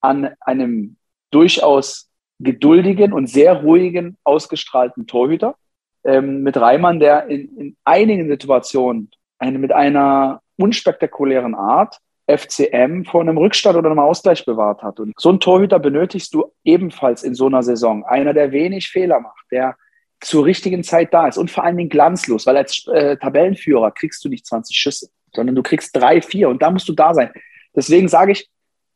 an einem durchaus geduldigen und sehr ruhigen, ausgestrahlten Torhüter. Ähm, mit Reimann, der in, in einigen Situationen eine, mit einer unspektakulären Art FCM vor einem Rückstand oder einem Ausgleich bewahrt hat. Und so einen Torhüter benötigst du ebenfalls in so einer Saison. Einer, der wenig Fehler macht, der zur richtigen Zeit da ist und vor allen Dingen glanzlos, weil als äh, Tabellenführer kriegst du nicht 20 Schüsse, sondern du kriegst drei, vier und da musst du da sein. Deswegen sage ich,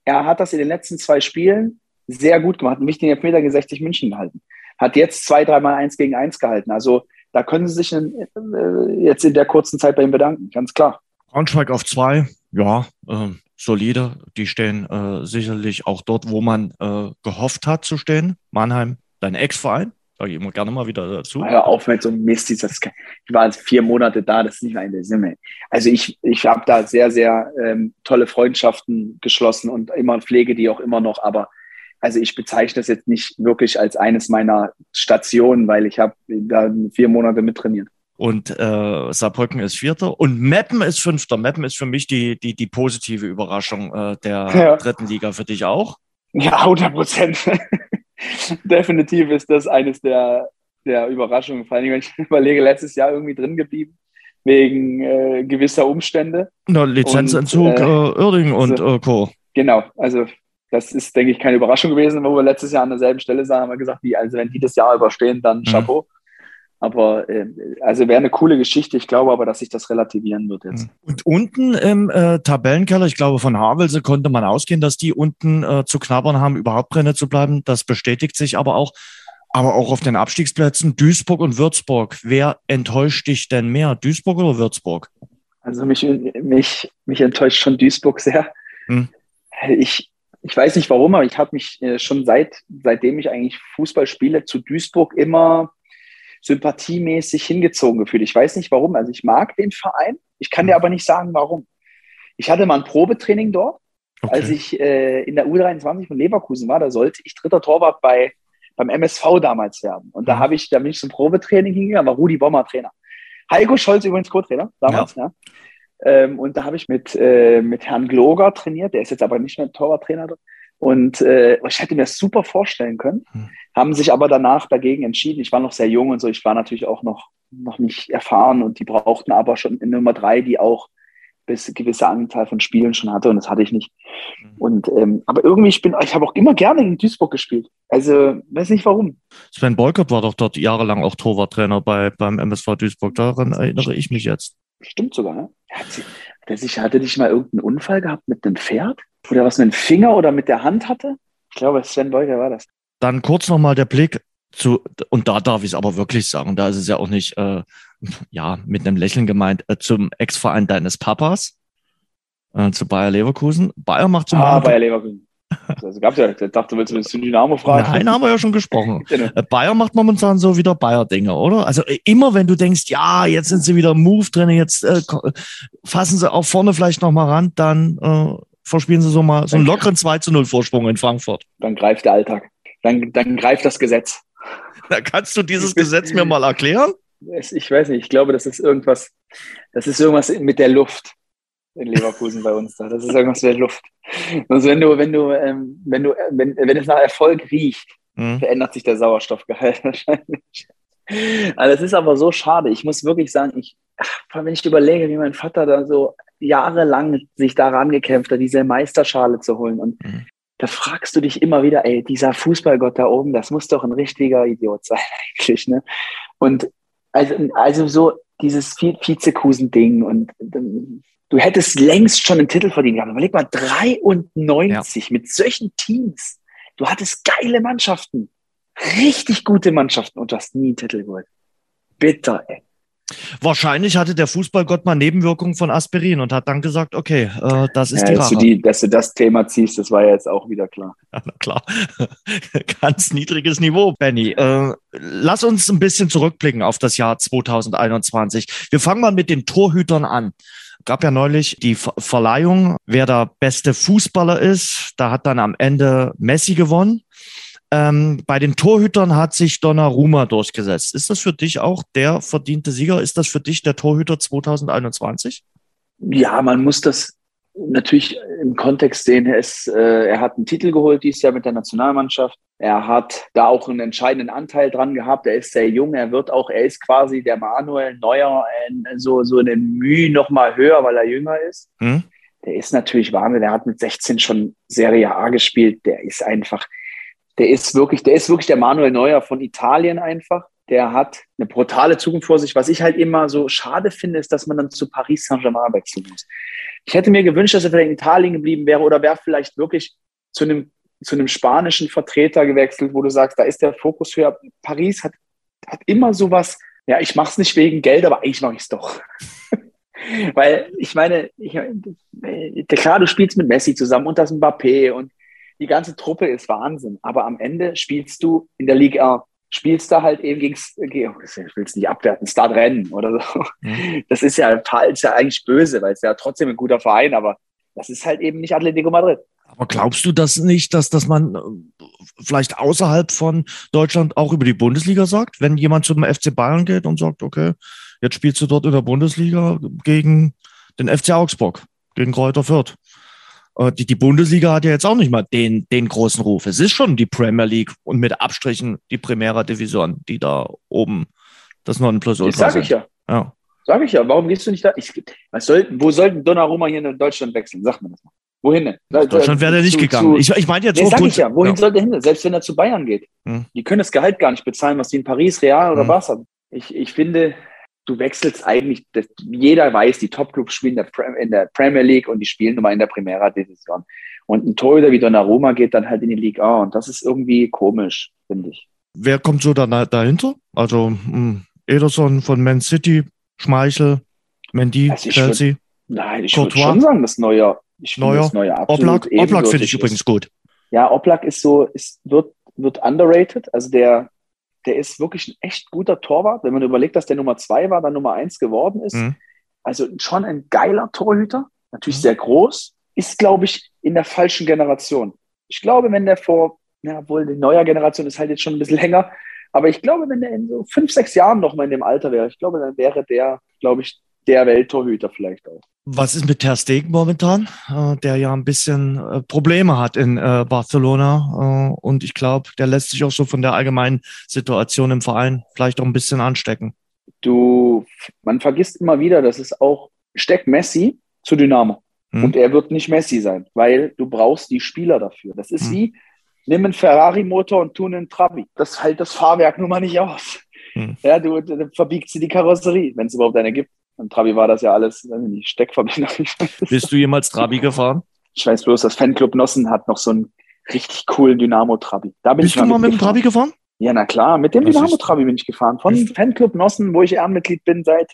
er hat das in den letzten zwei Spielen sehr gut gemacht, einen wichtigen Elfmeter gegen 60 München gehalten. Hat jetzt zwei, dreimal eins gegen eins gehalten. Also da können Sie sich in, äh, jetzt in der kurzen Zeit bei ihm bedanken, ganz klar. Braunschweig auf zwei, ja, äh, solide. Die stehen äh, sicherlich auch dort, wo man äh, gehofft hat zu stehen. Mannheim, dein Ex-Verein, sage ich immer gerne mal wieder dazu. Hör auf mit so einem Mist. ich war jetzt vier Monate da, das ist nicht meine Sinne. Also ich, ich habe da sehr, sehr ähm, tolle Freundschaften geschlossen und immer pflege die auch immer noch, aber also ich bezeichne das jetzt nicht wirklich als eines meiner Stationen, weil ich habe da vier Monate mittrainiert. Und äh, Saarbrücken ist Vierter und Meppen ist Fünfter. Meppen ist für mich die, die, die positive Überraschung äh, der ja. dritten Liga. Für dich auch? Ja, 100 Prozent. Definitiv ist das eines der, der Überraschungen. Vor allem, wenn ich überlege, letztes Jahr irgendwie drin geblieben wegen äh, gewisser Umstände. Na, Lizenzentzug, und, äh, äh Irding und also, Co. Genau, also das ist, denke ich, keine Überraschung gewesen, wo wir letztes Jahr an derselben Stelle sahen, haben wir gesagt, wie, also wenn die das Jahr überstehen, dann mhm. Chapeau. Aber äh, also wäre eine coole Geschichte. Ich glaube aber, dass sich das relativieren wird jetzt. Mhm. Und unten im äh, Tabellenkeller, ich glaube, von Havelse konnte man ausgehen, dass die unten äh, zu knabbern haben, überhaupt drin zu bleiben. Das bestätigt sich aber auch. Aber auch auf den Abstiegsplätzen Duisburg und Würzburg. Wer enttäuscht dich denn mehr, Duisburg oder Würzburg? Also mich, mich, mich enttäuscht schon Duisburg sehr. Hm. Ich, ich weiß nicht warum, aber ich habe mich äh, schon seit, seitdem ich eigentlich Fußball spiele, zu Duisburg immer sympathiemäßig hingezogen gefühlt. Ich weiß nicht warum. Also ich mag den Verein. Ich kann dir mhm. aber nicht sagen, warum. Ich hatte mal ein Probetraining dort, okay. als ich äh, in der U23 von Leverkusen war. Da sollte ich dritter Torwart bei, beim MSV damals werden. Und da mhm. habe ich, da bin ich zum Probetraining hingegangen, war Rudi Bommer Trainer. Heiko Scholz übrigens Co-Trainer damals, ja. ja. Ähm, und da habe ich mit, äh, mit Herrn Gloger trainiert, der ist jetzt aber nicht mehr Torwarttrainer. Und äh, ich hätte mir das super vorstellen können, hm. haben sich aber danach dagegen entschieden. Ich war noch sehr jung und so, ich war natürlich auch noch, noch nicht erfahren und die brauchten aber schon in Nummer drei, die auch bis gewisse Anzahl von Spielen schon hatte und das hatte ich nicht. Hm. Und ähm, aber irgendwie ich bin, ich habe auch immer gerne in Duisburg gespielt. Also weiß nicht warum. Sven Beukert war doch dort jahrelang auch Torwarttrainer bei beim MSV Duisburg. Daran erinnere ich mich jetzt. Stimmt sogar, ne? Hat sie, hat sich, hatte dich mal irgendeinen Unfall gehabt mit einem Pferd? Oder was mit dem Finger oder mit der Hand hatte? Ich glaube, Sven Beuger war das. Dann kurz nochmal der Blick zu, und da darf ich es aber wirklich sagen, da ist es ja auch nicht, äh, ja, mit einem Lächeln gemeint, äh, zum Ex-Verein deines Papas, äh, zu Bayer Leverkusen. Bayer macht zum Ah, Bayer Leverkusen. Also gab's ja, ich dachte, willst du das Dynamo fragen? Nein, haben wir ja schon gesprochen. genau. Äh, Bayer macht momentan so wieder Bayer-Dinge, oder? Also äh, immer wenn du denkst, ja, jetzt sind sie wieder Move drin, jetzt äh, fassen sie auch vorne vielleicht nochmal ran, dann äh, verspielen sie so mal so einen lockeren 2 zu 0 Vorsprung in Frankfurt. Dann greift der Alltag. Dann, dann greift das Gesetz. Da kannst du dieses Gesetz mir mal erklären? Ich weiß nicht, ich glaube, das ist irgendwas, das ist irgendwas mit der Luft in Leverkusen bei uns da. Das ist irgendwas mit der Luft. Also wenn du, wenn du, ähm, wenn du, wenn, wenn es nach Erfolg riecht, mhm. verändert sich der Sauerstoffgehalt wahrscheinlich. Also es ist aber so schade. Ich muss wirklich sagen, ich, wenn ich überlege, wie mein Vater da so jahrelang sich daran gekämpft hat, diese Meisterschale zu holen. Und mhm. da fragst du dich immer wieder, ey, dieser Fußballgott da oben, das muss doch ein richtiger Idiot sein wirklich. Ne? Und also, also so dieses Vizekusen-Ding und du hättest längst schon einen Titel verdient gehabt. Überleg mal, 93 ja. mit solchen Teams. Du hattest geile Mannschaften, richtig gute Mannschaften und du hast nie einen Titel geholt. Bitter, ey. Wahrscheinlich hatte der Fußballgott mal Nebenwirkungen von Aspirin und hat dann gesagt, okay, äh, das ist ja, die Rache. Dass du, die, dass du das Thema ziehst, das war ja jetzt auch wieder klar. Ja, na klar. Ganz niedriges Niveau, Benny. Äh, lass uns ein bisschen zurückblicken auf das Jahr 2021. Wir fangen mal mit den Torhütern an gab ja neulich die Verleihung, wer der beste Fußballer ist. Da hat dann am Ende Messi gewonnen. Ähm, bei den Torhütern hat sich Donnarumma durchgesetzt. Ist das für dich auch der verdiente Sieger? Ist das für dich der Torhüter 2021? Ja, man muss das natürlich im Kontext sehen. Er, ist, äh, er hat einen Titel geholt dieses Jahr mit der Nationalmannschaft. Er hat da auch einen entscheidenden Anteil dran gehabt. Er ist sehr jung. Er wird auch, er ist quasi der Manuel Neuer äh, so, so eine Mühe noch mal höher, weil er jünger ist. Hm? Der ist natürlich Wahnsinn. Er hat mit 16 schon Serie A gespielt. Der ist einfach, der ist wirklich, der ist wirklich der Manuel Neuer von Italien einfach. Der hat eine brutale Zukunft vor sich. Was ich halt immer so schade finde, ist, dass man dann zu Paris Saint-Germain wechseln muss. Ich hätte mir gewünscht, dass er vielleicht in Italien geblieben wäre oder wäre vielleicht wirklich zu einem, zu einem spanischen Vertreter gewechselt, wo du sagst, da ist der Fokus für Paris hat, hat immer sowas, ja, ich mache es nicht wegen Geld, aber eigentlich mache ich es doch. Weil ich meine, ich, klar, du spielst mit Messi zusammen und das Mbappé und die ganze Truppe ist Wahnsinn. Aber am Ende spielst du in der Liga, spielst du halt eben gegen, ich will es nicht abwerten, Startrennen oder so. Mhm. Das ist ja falsch, ja eigentlich böse, weil es ja trotzdem ein guter Verein, aber das ist halt eben nicht Atletico Madrid. Aber glaubst du das nicht, dass, dass man äh, vielleicht außerhalb von Deutschland auch über die Bundesliga sagt, wenn jemand zum FC Bayern geht und sagt, okay, jetzt spielst du dort in der Bundesliga gegen den FC Augsburg, gegen Kräuter Fürth? Äh, die, die Bundesliga hat ja jetzt auch nicht mal den, den großen Ruf. Es ist schon die Premier League und mit Abstrichen die Primera Division, die da oben das Nonplusultra Das sage ich ja. ja. Sag ich ja. Warum gehst du nicht da? Ich, was soll, wo sollten Donnarumma hier in Deutschland wechseln? Sag mir das mal. Wohin denn? Nach Deutschland wäre er nicht zu, gegangen. Zu, ich, ich meine jetzt nee, sag ich ja. Wohin ja. soll der hin? Selbst wenn er zu Bayern geht. Hm. Die können das Gehalt gar nicht bezahlen, was die in Paris, Real oder hm. Barca haben. Ich, ich finde, du wechselst eigentlich, das, jeder weiß, die Top-Clubs spielen in der, in der, Premier League und die spielen nun mal in der Primera Division. Und ein Torhüter wie Donnarumma geht dann halt in die Liga und das ist irgendwie komisch, finde ich. Wer kommt so da, dahinter? Also mh, hm, Ederson von Man City, Schmeichel, Mendy, also Chelsea. Würd, nein, ich würde schon sagen, das neue. Ich Neuer. das neue Oblak, Oblak finde ich übrigens gut. Ja, Oblak ist so, ist, wird, wird underrated. Also der, der ist wirklich ein echt guter Torwart. Wenn man überlegt, dass der Nummer zwei war, dann Nummer eins geworden ist. Mhm. Also schon ein geiler Torhüter. Natürlich mhm. sehr groß. Ist, glaube ich, in der falschen Generation. Ich glaube, wenn der vor, ja, wohl die neue Generation ist halt jetzt schon ein bisschen länger, aber ich glaube, wenn der in so fünf, sechs Jahren noch mal in dem Alter wäre, ich glaube, dann wäre der, glaube ich, der Welttorhüter vielleicht auch. Was ist mit Ter Stegen momentan, äh, der ja ein bisschen äh, Probleme hat in äh, Barcelona und ich glaube, der lässt sich auch so von der allgemeinen Situation im Verein vielleicht auch ein bisschen anstecken. Du, man vergisst immer wieder, dass es auch steckt Messi zu Dynamo hm. und er wird nicht Messi sein, weil du brauchst die Spieler dafür. Das ist hm. wie nimm einen Ferrari-Motor und tu einen Trabi. Das hält das Fahrwerk nun mal nicht aus. Hm. Ja, du, du verbiegst sie die Karosserie, wenn es überhaupt eine gibt. Und Trabi war das ja alles, die Steckverbindung. Bist du jemals Trabi gefahren? Ich weiß bloß, das Fanclub Nossen hat noch so einen richtig coolen Dynamo-Trabi. Bist du mal mit dem Trabi gefahren? Ja, na klar, mit dem Dynamo-Trabi bin ich gefahren. Von Fanclub Nossen, wo ich Ehrenmitglied bin, seit,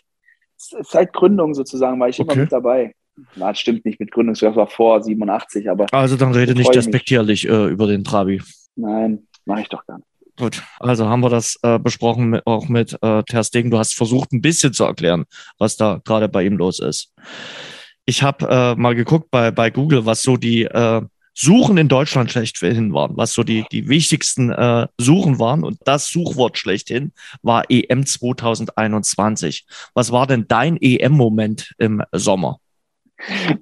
seit Gründung sozusagen, war ich okay. immer mit dabei. Na, das stimmt nicht mit Gründung, das war vor 87, aber. Also dann rede nicht despektierlich äh, über den Trabi. Nein, mache ich doch gar nicht. Gut, also haben wir das äh, besprochen, mit, auch mit äh, Ter Stegen. Du hast versucht, ein bisschen zu erklären, was da gerade bei ihm los ist. Ich habe äh, mal geguckt bei, bei Google, was so die äh, Suchen in Deutschland schlechthin waren, was so die, die wichtigsten äh, Suchen waren. Und das Suchwort schlechthin war EM 2021. Was war denn dein EM-Moment im Sommer?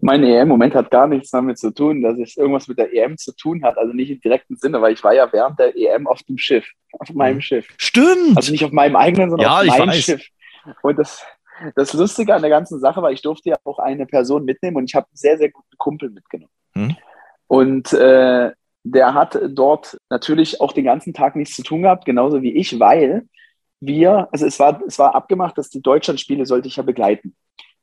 Mein EM-Moment hat gar nichts damit zu tun, dass es irgendwas mit der EM zu tun hat. Also nicht im direkten Sinne, weil ich war ja während der EM auf dem Schiff, auf meinem Schiff. Stimmt. Also nicht auf meinem eigenen, sondern ja, auf meinem Schiff. Und das, das Lustige an der ganzen Sache war, ich durfte ja auch eine Person mitnehmen und ich habe einen sehr, sehr guten Kumpel mitgenommen. Hm. Und äh, der hat dort natürlich auch den ganzen Tag nichts zu tun gehabt, genauso wie ich, weil wir, also es war, es war abgemacht, dass die Deutschlandspiele sollte ich ja begleiten.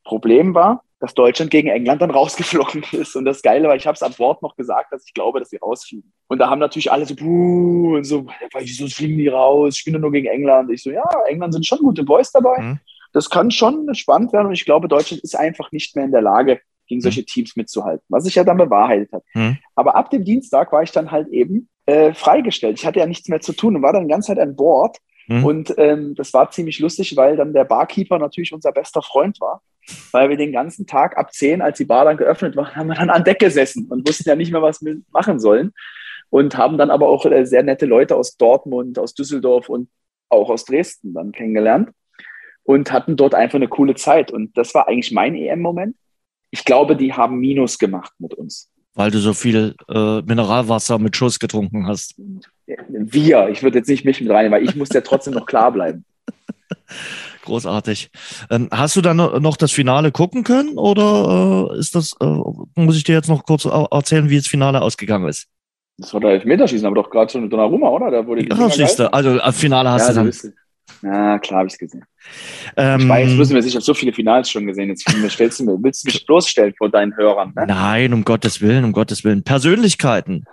Problem war, dass Deutschland gegen England dann rausgeflogen ist. Und das Geile war, ich habe es am Wort noch gesagt, dass ich glaube, dass sie rausfliegen. Und da haben natürlich alle so, puh, und so, wieso fliegen die raus? Ich spiele nur gegen England. Ich so, ja, England sind schon gute Boys dabei. Mhm. Das kann schon spannend werden. Und ich glaube, Deutschland ist einfach nicht mehr in der Lage, gegen mhm. solche Teams mitzuhalten, was sich ja dann bewahrheitet hat. Mhm. Aber ab dem Dienstag war ich dann halt eben äh, freigestellt. Ich hatte ja nichts mehr zu tun und war dann die ganze Zeit an Bord. Mhm. Und ähm, das war ziemlich lustig, weil dann der Barkeeper natürlich unser bester Freund war, weil wir den ganzen Tag ab 10, als die Bar dann geöffnet war, haben wir dann an Deck gesessen und wussten ja nicht mehr, was wir machen sollen. Und haben dann aber auch äh, sehr nette Leute aus Dortmund, aus Düsseldorf und auch aus Dresden dann kennengelernt und hatten dort einfach eine coole Zeit. Und das war eigentlich mein EM-Moment. Ich glaube, die haben Minus gemacht mit uns. Weil du so viel äh, Mineralwasser mit Schuss getrunken hast. Wir, ich würde jetzt nicht mich mit rein, weil ich muss ja trotzdem noch klar bleiben. Großartig. Ähm, hast du dann noch das Finale gucken können oder äh, ist das, äh, muss ich dir jetzt noch kurz erzählen, wie das Finale ausgegangen ist? Das war der Elfmeterschießen, aber doch gerade schon mit Donnarumma, oder? Da wurde ja, siehst du. Also äh, Finale hast ja, du dann. Na, klar habe ich es gesehen. Ähm, ich weiß, müssen wir sicher so viele Finals schon gesehen. Jetzt stellst du mir, willst du mich bloßstellen vor deinen Hörern? Ne? Nein, um Gottes Willen, um Gottes Willen. Persönlichkeiten.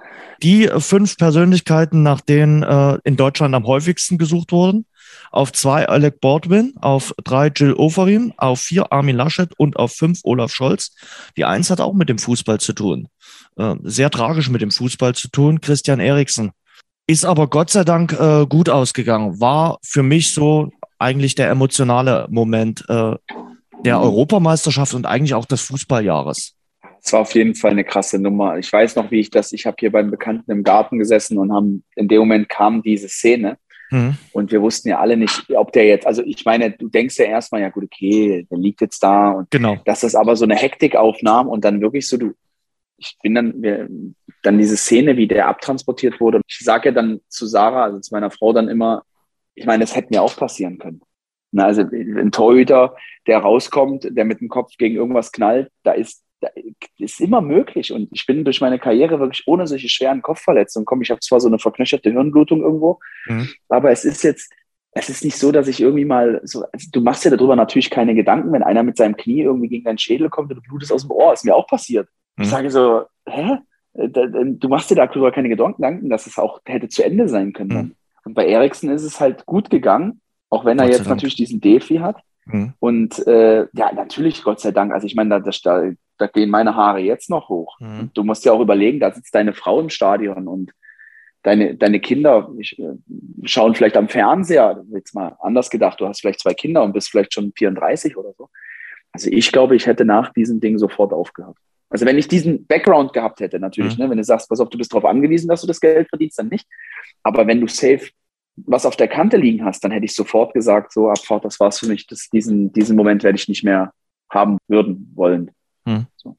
Die fünf Persönlichkeiten, nach denen äh, in Deutschland am häufigsten gesucht wurden. Auf zwei Alec Baldwin, auf drei Jill Oferin, auf vier Armin Laschet und auf fünf Olaf Scholz. Die eins hat auch mit dem Fußball zu tun. Äh, sehr tragisch mit dem Fußball zu tun. Christian Eriksen ist aber Gott sei Dank äh, gut ausgegangen. War für mich so eigentlich der emotionale Moment äh, der mhm. Europameisterschaft und eigentlich auch des Fußballjahres. Es war auf jeden Fall eine krasse Nummer. Ich weiß noch, wie ich das, ich habe hier beim Bekannten im Garten gesessen und haben, in dem Moment kam diese Szene. Mhm. Und wir wussten ja alle nicht, ob der jetzt, also ich meine, du denkst ja erstmal, ja gut, okay, der liegt jetzt da. Und genau. dass das aber so eine Hektik aufnahm und dann wirklich so, du, ich bin dann, wir, dann diese Szene, wie der abtransportiert wurde. Ich sage ja dann zu Sarah, also zu meiner Frau dann immer, ich meine, das hätte mir auch passieren können. Na, also ein Torhüter, der rauskommt, der mit dem Kopf gegen irgendwas knallt, da ist, da ist immer möglich. Und ich bin durch meine Karriere wirklich ohne solche schweren Kopfverletzungen komme. Ich habe zwar so eine verknöcherte Hirnblutung irgendwo, mhm. aber es ist jetzt, es ist nicht so, dass ich irgendwie mal so, also du machst dir darüber natürlich keine Gedanken, wenn einer mit seinem Knie irgendwie gegen deinen Schädel kommt und du blutest aus dem Ohr. Ist mir auch passiert. Mhm. Ich sage so, hä? Äh, du machst dir darüber keine Gedanken, dass es auch hätte zu Ende sein können. Mhm. Und bei Eriksen ist es halt gut gegangen, auch wenn er jetzt Dank. natürlich diesen Defi hat. Mhm. Und äh, ja, natürlich, Gott sei Dank. Also ich meine, da, da, da gehen meine Haare jetzt noch hoch. Mhm. Du musst ja auch überlegen, da sitzt deine Frau im Stadion und deine, deine Kinder äh, schauen vielleicht am Fernseher, jetzt mal anders gedacht, du hast vielleicht zwei Kinder und bist vielleicht schon 34 oder so. Also ich glaube, ich hätte nach diesem Ding sofort aufgehört. Also wenn ich diesen Background gehabt hätte, natürlich, mhm. ne, wenn du sagst, pass auf, du bist darauf angewiesen, dass du das Geld verdienst, dann nicht. Aber wenn du safe was auf der Kante liegen hast, dann hätte ich sofort gesagt, so Abfahrt, das war's für mich. Das, diesen, diesen Moment werde ich nicht mehr haben würden wollen. Mhm. So.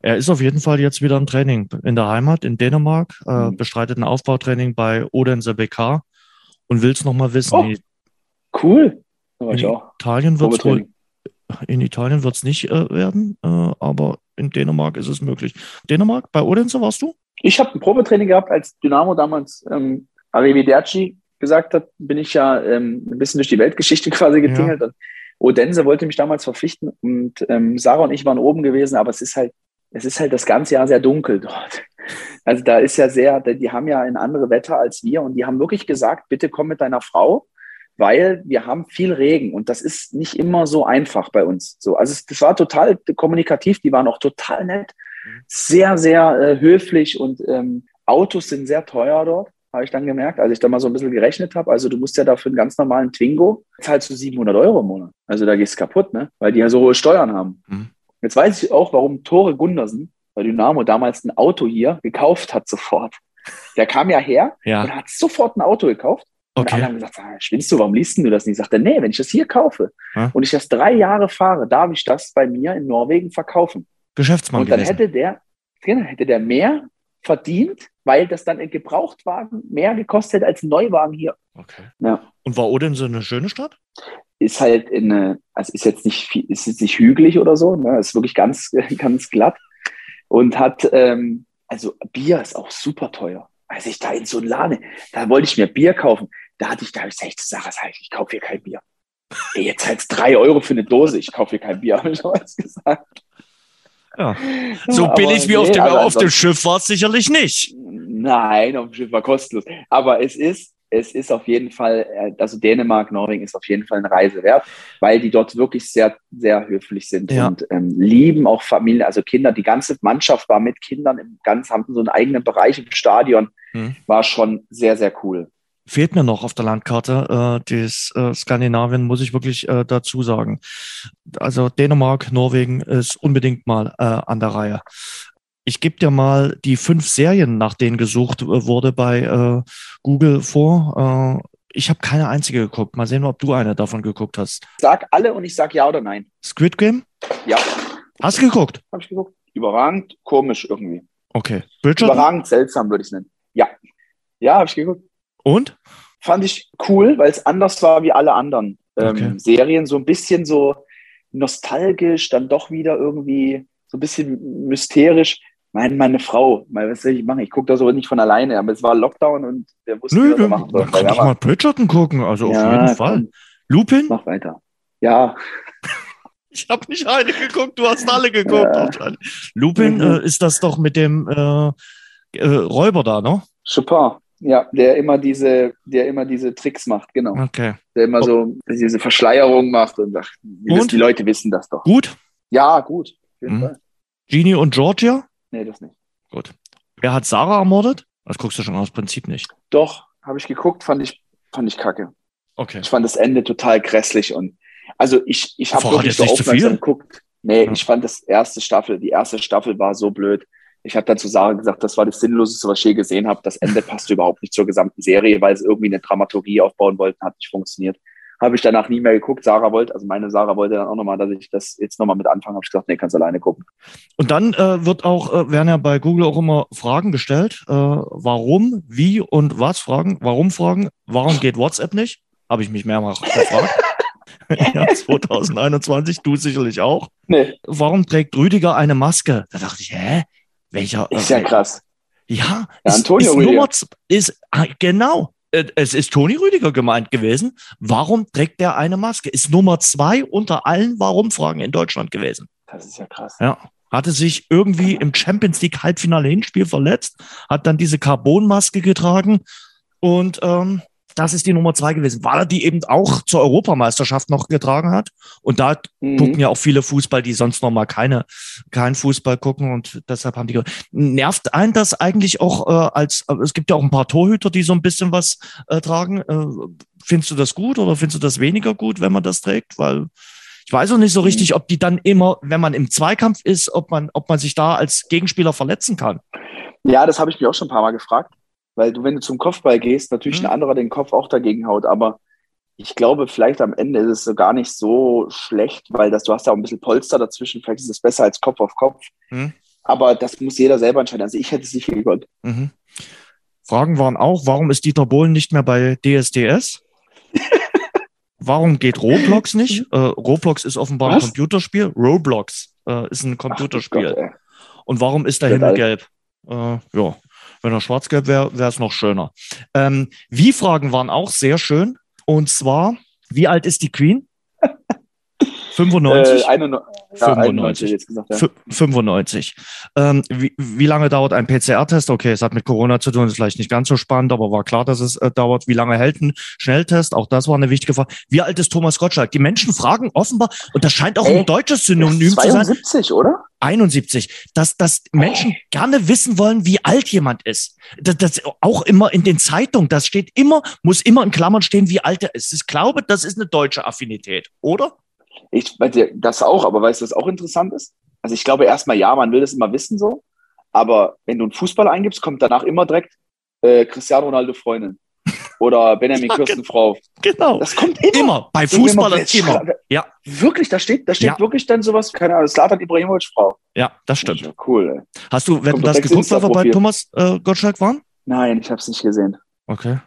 Er ist auf jeden Fall jetzt wieder im Training in der Heimat in Dänemark, äh, mhm. bestreitet ein Aufbautraining bei Odense BK und will es nochmal wissen. Oh, cool. In Italien wird es wohl in Italien wird es nicht äh, werden, äh, aber in Dänemark ist es möglich. Dänemark, bei Odense warst du? Ich habe ein Probetraining gehabt, als Dynamo damals ähm, Arrivederci gesagt hat, bin ich ja ähm, ein bisschen durch die Weltgeschichte quasi getingelt. Ja. Odense wollte mich damals verpflichten und ähm, Sarah und ich waren oben gewesen, aber es ist halt, es ist halt das ganze Jahr sehr dunkel dort. Also da ist ja sehr, die haben ja ein andere Wetter als wir und die haben wirklich gesagt, bitte komm mit deiner Frau weil wir haben viel Regen und das ist nicht immer so einfach bei uns. So, also es, das war total kommunikativ, die waren auch total nett, mhm. sehr, sehr äh, höflich und ähm, Autos sind sehr teuer dort, habe ich dann gemerkt, als ich da mal so ein bisschen gerechnet habe. Also du musst ja dafür einen ganz normalen Twingo, zahlst du 700 Euro im Monat. Also da gehst du kaputt, ne? weil die ja so hohe Steuern haben. Mhm. Jetzt weiß ich auch, warum Tore Gundersen bei Dynamo damals ein Auto hier gekauft hat sofort. Der kam ja her ja. und hat sofort ein Auto gekauft Okay. Und alle haben gesagt, ah, spinnst du, warum liest du das nicht? Ich sagte, nee, wenn ich das hier kaufe ja. und ich das drei Jahre fahre, darf ich das bei mir in Norwegen verkaufen. Geschäftsmann Und dann gewesen. hätte der, genau, hätte der mehr verdient, weil das dann in Gebrauchtwagen mehr gekostet hätte als ein Neuwagen hier. Okay. Ja. Und war Odense eine schöne Stadt? Ist halt in eine, also ist jetzt nicht, ist jetzt nicht hügelig oder so, ne? ist wirklich ganz, ganz glatt und hat, ähm, also Bier ist auch super teuer als ich da in so einen Laden, da wollte ich mir Bier kaufen. Da hatte ich, da habe ich gesagt, Sache, sag ich, ich kaufe hier kein Bier. Ey, jetzt halt drei Euro für eine Dose, ich kaufe hier kein Bier, habe ich damals gesagt. Ja. So Aber billig wie nee, auf dem, auf dem Schiff war es sicherlich nicht. Nein, auf dem Schiff war kostenlos. Aber es ist, es ist auf jeden Fall, äh, also Dänemark, Norwegen ist auf jeden Fall eine Reise wert, weil die dort wirklich sehr, sehr höflich sind Ja. und ähm, lieben auch Familien, also Kinder. Die ganze Mannschaft war mit Kindern im ganz, haben so einen eigenen Bereich im Stadion. Hm. War schon sehr, sehr cool. Fehlt mir noch auf der Landkarte, äh, das äh, Skandinavien, muss ich wirklich äh, dazu sagen. Also Dänemark, Norwegen ist unbedingt mal äh, an der Reihe. Ich gebe dir mal die fünf Serien, nach denen gesucht äh, wurde bei äh, Google vor. Äh, ich habe keine einzige geguckt. Mal sehen, ob du eine davon geguckt hast. Sag alle und ich sag ja oder nein. Squid Game? Ja, Hast du geguckt? habe ich geguckt. Überragend, komisch irgendwie. Okay. Bridgerton? Überragend seltsam, würde ich es nennen. Ja. Ja, habe ich geguckt. Und? fand ich cool, weil es anders war wie alle anderen ähm, Okay. Serien. So ein bisschen so nostalgisch, dann doch wieder irgendwie so ein bisschen mysterisch. Meine, meine Frau, mal, was soll ich machen? Ich gucke das aber nicht von alleine, aber es war Lockdown und wir wussten, Nö, was wir machen sollen. kann doch mal Bridgerton gucken, also auf jeden Fall. komm, Lupin? mach weiter. Ja, Ich habe nicht eine geguckt, du hast alle geguckt. Ja. Lupin Mhm. äh, ist das doch mit dem äh, äh, Räuber da, ne? Chopin. Ja, der immer diese, der immer diese Tricks macht, genau. Okay. Der immer so diese Verschleierung macht und die, Und? die Leute wissen das doch. Gut. Ja, gut. Mhm. Genie und Georgia? Nee, das nicht. Gut. Wer hat Sarah ermordet? Das guckst du schon aus Prinzip nicht. Doch, habe ich geguckt, fand ich, fand ich kacke. Okay. Ich fand das Ende total grässlich und also ich, ich habe wirklich so aufmerksam geguckt. Nee, Ja. ich fand das erste Staffel, die erste Staffel war so blöd. Ich habe dann zu Sarah gesagt, das war das Sinnloseste, was ich je gesehen habe. Das Ende passte überhaupt nicht zur gesamten Serie, weil sie irgendwie eine Dramaturgie aufbauen wollten, hat nicht funktioniert. Habe ich danach nie mehr geguckt. Sarah wollte, also meine Sarah wollte dann auch nochmal, dass ich das jetzt nochmal mit anfange. Habe ich gesagt, nee, kannst alleine gucken. Und dann äh, wird auch, äh, werden ja bei Google auch immer Fragen gestellt. Äh, warum, wie und was Fragen? Warum Fragen? Warum geht WhatsApp nicht? Habe ich mich mehrmals gefragt. ja, 2021, du sicherlich auch. Nee, Warum trägt Rüdiger eine Maske? Da dachte ich, hä? Welcher? ist ja krass. Ja, Ja, ist, Antonio ist Rüdiger. Nummer, ist, ah, genau. Äh, Es ist Toni Rüdiger gemeint gewesen. Warum trägt der eine Maske? Ist Nummer zwei unter allen Warum-Fragen in Deutschland gewesen. Das ist ja krass. Ja. Hatte sich irgendwie im Champions League Halbfinale Hinspiel verletzt, hat dann diese Carbonmaske getragen und ähm, das ist die Nummer zwei gewesen, weil er die eben auch zur Europameisterschaft noch getragen hat. Und da Mhm. gucken ja auch viele Fußball, die sonst noch mal keine, keinen Fußball gucken und deshalb haben die, nervt einen das eigentlich auch äh, als, äh, es gibt ja auch ein paar Torhüter, die so ein bisschen was äh, tragen. Äh, findest du das gut oder findest du das weniger gut, wenn man das trägt? Weil ich weiß auch nicht so richtig, ob die dann immer, wenn man im Zweikampf ist, ob man, ob man sich da als Gegenspieler verletzen kann. Ja, das habe ich mich auch schon ein paar Mal gefragt, weil du, wenn du zum Kopfball gehst, natürlich Mhm. ein anderer den Kopf auch dagegen haut, aber ich glaube, vielleicht am Ende ist es so gar nicht so schlecht, weil das, du hast ja auch ein bisschen Polster dazwischen, vielleicht ist es besser als Kopf auf Kopf. Mhm. Aber das muss jeder selber entscheiden. Also ich hätte es nicht gekonnt. Mhm. Fragen waren auch, warum ist Dieter Bohlen nicht mehr bei DSDS? warum geht Roblox nicht? Äh, Roblox ist offenbar ein Was? Computerspiel. Roblox äh, ist ein Ach, Computerspiel. Gott, ey. Und warum ist der Himmel gelb? Äh, ja, wenn er schwarz-gelb wäre, wäre es noch schöner. Ähm, Wie-Fragen waren auch sehr schön. Und zwar, wie alt ist die Queen? 95? Äh, 91, ja, 95. 91 jetzt gesagt, ja. Fü- 95. Ähm, wie, wie lange dauert ein PCR-Test? Okay, es hat mit Corona zu tun, ist vielleicht nicht ganz so spannend, aber war klar, dass es äh, dauert. Wie lange hält ein Schnelltest? Auch das war eine wichtige Frage. Wie alt ist Thomas Gottschalk? Die Menschen fragen offenbar, und das scheint auch Ey, ein deutsches Synonym zu sein, 72, oder? 71, dass, dass Menschen gerne wissen wollen, wie alt jemand ist. Das, das auch immer in den Zeitungen, das steht immer, muss immer in Klammern stehen, wie alt er ist. Ich glaube, das ist eine deutsche Affinität, oder? Ich das auch, aber weißt du, was auch interessant ist? Also ich glaube erstmal, ja, man will das immer wissen so, aber wenn du einen Fußball eingibst, kommt danach immer direkt äh, Cristiano Ronaldo Freundin oder Benjamin Ja, Kirsten Frau. Genau. Das kommt immer. Immer. Bei Fußballern immer. Ja. Wirklich, da steht, da steht Ja. wirklich dann sowas, keine Ahnung, Slatan Ibrahimovic Frau. Ja, das stimmt. Ja, cool. Ey. Hast du, wenn das geguckt, weil wir bei. Thomas äh, Gottschalk waren? Nein, ich habe es nicht gesehen. Okay.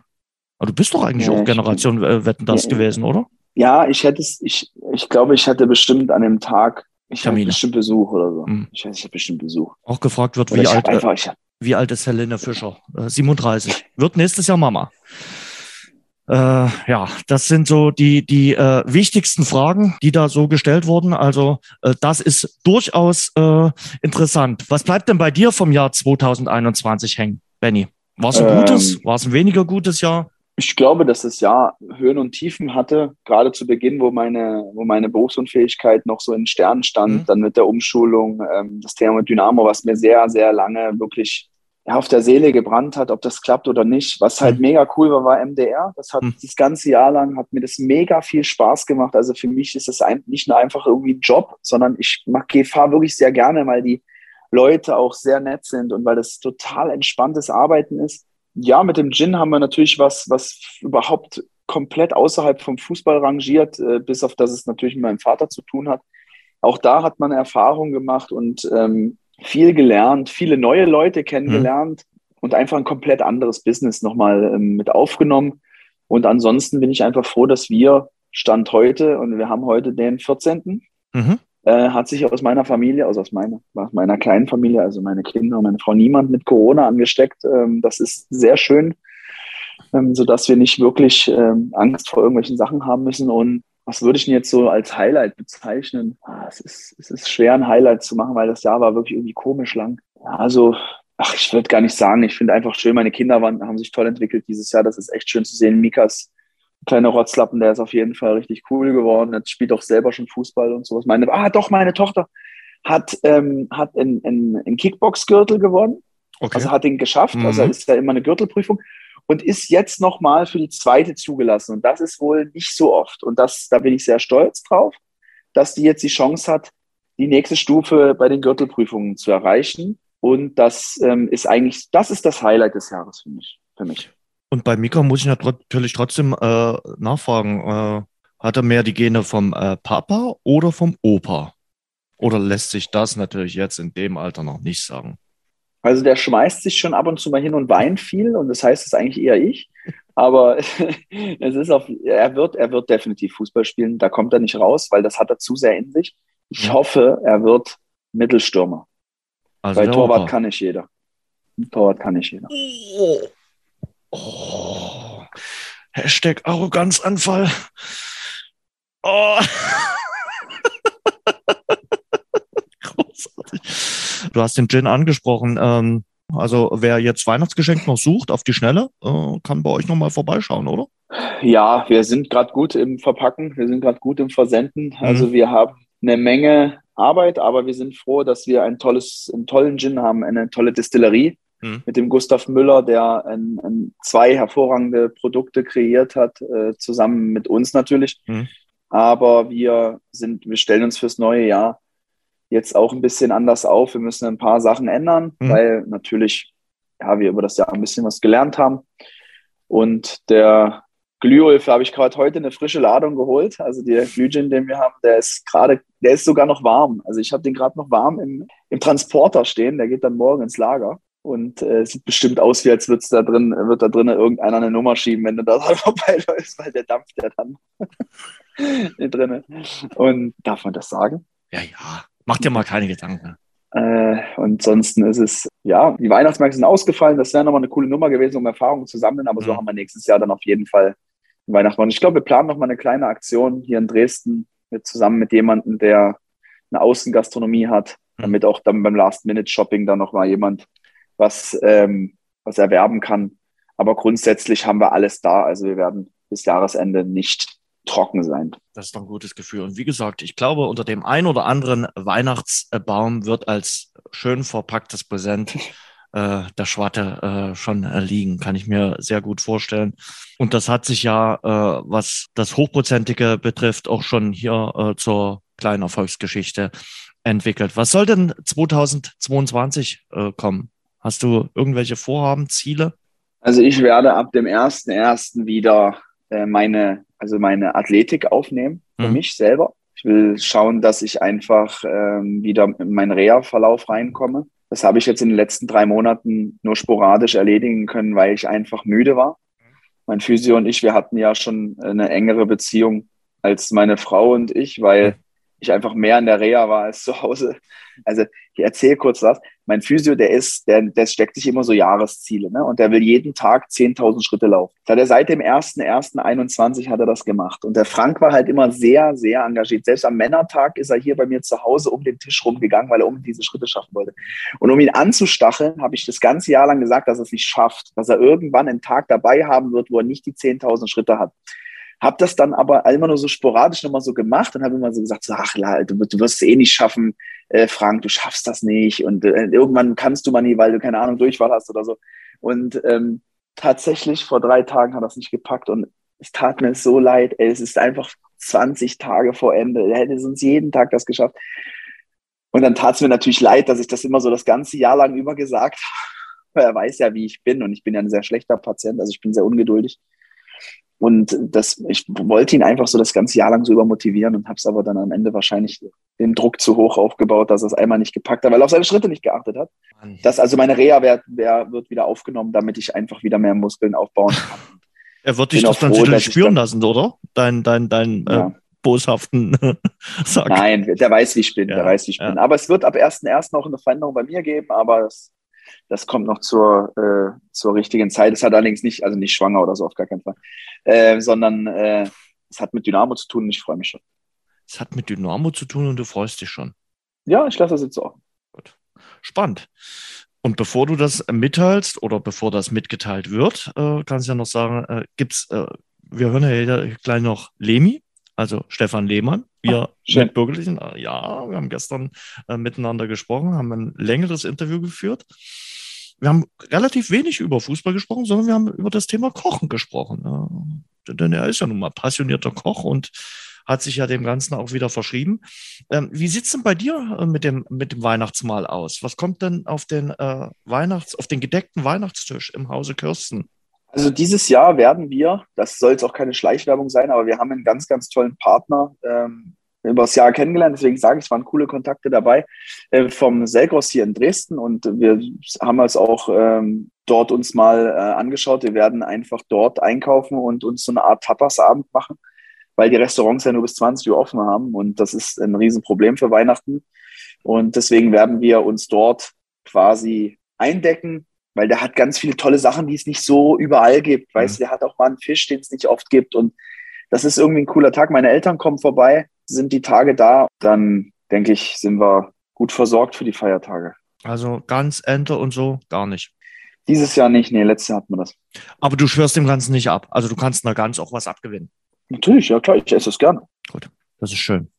Aber du bist doch eigentlich Nee, auch Generation äh, Wetten das Nee. gewesen, oder? Ja, ich hätte es, ich, ich glaube, ich hatte bestimmt an dem Tag, ich hatte Termine. bestimmt Besuch oder so. Hm. Ich, weiß, ich hatte bestimmt Besuch. Auch gefragt wird, Oder wie alt, äh, einfach, hab, wie alt ist Helene Fischer? Äh, 37. Wird nächstes Jahr Mama. Äh, ja, das sind so die, die äh, wichtigsten Fragen, die da so gestellt wurden. Also äh, das ist durchaus äh, interessant. Was bleibt denn bei dir vom Jahr 2021 hängen, Benny? War es ein ähm, gutes? War es ein weniger gutes Jahr? Ich glaube, dass das Jahr Höhen und Tiefen hatte, gerade zu Beginn, wo meine, wo meine Berufsunfähigkeit noch so in Sternen stand, mhm. dann mit der Umschulung, ähm, das Thema Dynamo, was mir sehr, sehr lange wirklich ja, auf der Seele gebrannt hat, ob das klappt oder nicht. Was halt mhm. mega cool war, war MDR. Das hat mhm. das ganze Jahr lang, hat mir das mega viel Spaß gemacht. Also für mich ist es nicht nur einfach irgendwie ein Job, sondern ich mag GFA wirklich sehr gerne, weil die Leute auch sehr nett sind und weil das total entspanntes Arbeiten ist ja, mit dem Gin haben wir natürlich was, was überhaupt komplett außerhalb vom Fußball rangiert, äh, bis auf das es natürlich mit meinem Vater zu tun hat. Auch da hat man Erfahrung gemacht und ähm, viel gelernt, viele neue Leute kennengelernt mhm. und einfach ein komplett anderes Business nochmal ähm, mit aufgenommen. Und ansonsten bin ich einfach froh, dass wir Stand heute und wir haben heute den 14. Mhm äh, hat sich aus meiner Familie, also aus meiner, aus meiner kleinen Familie, also meine Kinder und meine Frau, niemand mit Corona angesteckt. Ähm, das ist sehr schön, ähm, sodass wir nicht wirklich ähm, Angst vor irgendwelchen Sachen haben müssen. Und was würde ich denn jetzt so als Highlight bezeichnen? Ah, es, ist, es ist schwer, ein Highlight zu machen, weil das Jahr war wirklich irgendwie komisch lang. Ja, also, ach, ich würde gar nicht sagen. Ich finde einfach schön, meine Kinder waren, haben sich toll entwickelt dieses Jahr. Das ist echt schön zu sehen. Mikas kleiner Rotzlappen, der ist auf jeden Fall richtig cool geworden. Jetzt spielt auch selber schon Fußball und sowas. Meine, ah, doch, meine Tochter hat, ähm, hat einen, einen, Kickbox-Gürtel gewonnen. Okay. Also hat ihn geschafft. Mhm. Also ist ja immer eine Gürtelprüfung und ist jetzt nochmal für die zweite zugelassen. Und das ist wohl nicht so oft. Und das, da bin ich sehr stolz drauf, dass die jetzt die Chance hat, die nächste Stufe bei den Gürtelprüfungen zu erreichen. Und das ähm, ist eigentlich, das ist das Highlight des Jahres für mich. Für mich. Und bei Mika muss ich natürlich trotzdem äh, nachfragen, äh, hat er mehr die Gene vom äh, Papa oder vom Opa? Oder lässt sich das natürlich jetzt in dem Alter noch nicht sagen? Also der schmeißt sich schon ab und zu mal hin und weint viel und das heißt es eigentlich eher ich. Aber es ist auf, er wird, er wird definitiv Fußball spielen. Da kommt er nicht raus, weil das hat er zu sehr in sich. Ich hoffe, er wird Mittelstürmer. Also Bei Torwart Opa. kann nicht jeder. Torwart kann nicht jeder. Oh. Oh. Hashtag Arroganzanfall. Oh. Du hast den Gin angesprochen. Ähm, also wer jetzt Weihnachtsgeschenk noch sucht auf die Schnelle, äh, kann bei euch nochmal vorbeischauen, oder? Ja, wir sind gerade gut im Verpacken, wir sind gerade gut im Versenden. Mhm. Also wir haben eine Menge Arbeit, aber wir sind froh, dass wir ein tolles, einen tollen Gin haben, eine tolle Distillerie mhm. mit dem Gustav Müller, der ein, ein zwei hervorragende Produkte kreiert hat, äh, zusammen mit uns natürlich. Mhm. Aber wir sind, wir stellen uns fürs neue Jahr jetzt auch ein bisschen anders auf. Wir müssen ein paar Sachen ändern, mhm. weil natürlich ja, wir über das Jahr ein bisschen was gelernt haben. Und der Glühulf habe ich gerade heute eine frische Ladung geholt. Also der Glühgin, den wir haben, der ist gerade, der ist sogar noch warm. Also ich habe den gerade noch warm im, im Transporter stehen. Der geht dann morgen ins Lager. Und äh, sieht bestimmt aus, wie als wird's da drin, wird da drin irgendeiner eine Nummer schieben, wenn du da vorbeiläufst, weil der dampft ja dann drin. Und darf man das sagen? Ja, ja. Mach dir mal keine Gedanken. Äh, und ansonsten ist es, ja, die Weihnachtsmärkte sind ausgefallen. Das wäre nochmal eine coole Nummer gewesen, um Erfahrungen zu sammeln. Aber mhm. so haben wir nächstes Jahr dann auf jeden Fall Weihnachtsmarkt. Ich glaube, wir planen nochmal eine kleine Aktion hier in Dresden mit, zusammen mit jemandem, der eine Außengastronomie hat, mhm. damit auch dann beim Last-Minute-Shopping dann nochmal jemand was, ähm, was erwerben kann. Aber grundsätzlich haben wir alles da. Also wir werden bis Jahresende nicht trocken sein. Das ist doch ein gutes Gefühl. Und wie gesagt, ich glaube, unter dem ein oder anderen Weihnachtsbaum wird als schön verpacktes Präsent äh, der Schwatte äh, schon äh, liegen, kann ich mir sehr gut vorstellen. Und das hat sich ja, äh, was das Hochprozentige betrifft, auch schon hier äh, zur kleinen Erfolgsgeschichte entwickelt. Was soll denn 2022 äh, kommen? Hast du irgendwelche Vorhaben, Ziele? Also ich werde ab dem 1.1. wieder äh, meine, also meine Athletik aufnehmen für mhm. mich selber. Ich will schauen, dass ich einfach ähm, wieder in meinen Reha-Verlauf reinkomme. Das habe ich jetzt in den letzten drei Monaten nur sporadisch erledigen können, weil ich einfach müde war. Mein Physio und ich, wir hatten ja schon eine engere Beziehung als meine Frau und ich, weil ich einfach mehr in der Reha war als zu Hause. Also ich erzähle kurz was. Mein Physio, der ist, der, der steckt sich immer so Jahresziele, ne? Und der will jeden Tag 10.000 Schritte laufen. Da hat er seit dem 1.1.21 hat er das gemacht. Und der Frank war halt immer sehr, sehr engagiert. Selbst am Männertag ist er hier bei mir zu Hause um den Tisch rumgegangen, weil er um diese Schritte schaffen wollte. Und um ihn anzustacheln, habe ich das ganze Jahr lang gesagt, dass er es nicht schafft, dass er irgendwann einen Tag dabei haben wird, wo er nicht die 10.000 Schritte hat. Habe das dann aber immer nur so sporadisch nochmal so gemacht und habe immer so gesagt, ach, du, du wirst es eh nicht schaffen, äh, Frank, du schaffst das nicht und äh, irgendwann kannst du mal nie, weil du keine Ahnung, Durchfall hast oder so. Und ähm, tatsächlich vor drei Tagen hat es nicht gepackt und es tat mir so leid. Ey, es ist einfach 20 Tage vor Ende. Er hätte uns jeden Tag das geschafft. Und dann tat es mir natürlich leid, dass ich das immer so das ganze Jahr lang über gesagt habe. Er weiß ja, wie ich bin und ich bin ja ein sehr schlechter Patient, also ich bin sehr ungeduldig. Und das, ich wollte ihn einfach so das ganze Jahr lang so übermotivieren und habe es aber dann am Ende wahrscheinlich den Druck zu hoch aufgebaut, dass er es einmal nicht gepackt hat, weil er auf seine Schritte nicht geachtet hat. Mann. Das, also meine Reha wird, wird wieder aufgenommen, damit ich einfach wieder mehr Muskeln aufbauen kann. Er wird dich das dann sicherlich spüren dann, lassen, oder? Dein, dein, dein ja. äh, boshaften Sack. Nein, der weiß, wie ich bin, ja, der weiß, wie ich ja. bin. Aber es wird ab 1.1. auch eine Veränderung bei mir geben, aber es das kommt noch zur, äh, zur richtigen Zeit. Es hat allerdings nicht, also nicht schwanger oder so, auf gar keinen Fall, äh, sondern äh, es hat mit Dynamo zu tun und ich freue mich schon. Es hat mit Dynamo zu tun und du freust dich schon. Ja, ich lasse das jetzt so. Gut. Spannend. Und bevor du das mitteilst oder bevor das mitgeteilt wird, äh, kannst du ja noch sagen, äh, gibt's, äh, wir hören ja gleich noch Lemi, also Stefan Lehmann, wir Ach, Bürgerlichen. Äh, ja, wir haben gestern äh, miteinander gesprochen, haben ein längeres Interview geführt wir haben relativ wenig über Fußball gesprochen, sondern wir haben über das Thema Kochen gesprochen. denn er ist ja nun mal passionierter Koch und hat sich ja dem Ganzen auch wieder verschrieben. Ähm, wie sieht es denn bei dir äh, mit dem, mit dem Weihnachtsmahl aus? Was kommt denn auf den äh, Weihnachts-, auf den gedeckten Weihnachtstisch im Hause Kirsten? Also dieses Jahr werden wir, das soll jetzt auch keine Schleichwerbung sein, aber wir haben einen ganz, ganz tollen Partner, ähm, über das Jahr kennengelernt, deswegen sage ich, es waren coole Kontakte dabei äh, vom Selgros hier in Dresden. Und wir haben es auch ähm, dort uns mal äh, angeschaut. Wir werden einfach dort einkaufen und uns so eine Art Tapas-Abend machen, weil die Restaurants ja nur bis 20 Uhr offen haben. Und das ist ein Riesenproblem für Weihnachten. Und deswegen werden wir uns dort quasi eindecken, weil der hat ganz viele tolle Sachen, die es nicht so überall gibt. Weißt du, der hat auch mal einen Fisch, den es nicht oft gibt und das ist irgendwie ein cooler Tag. Meine Eltern kommen vorbei sind die Tage da, dann denke ich, sind wir gut versorgt für die Feiertage. Also ganz Ente und so gar nicht. Dieses Jahr nicht, nee, letztes Jahr hatten wir das. Aber du schwörst dem Ganzen nicht ab. Also du kannst einer Gans auch was abgewinnen. Natürlich, ja klar, ich esse es gerne. Gut, das ist schön.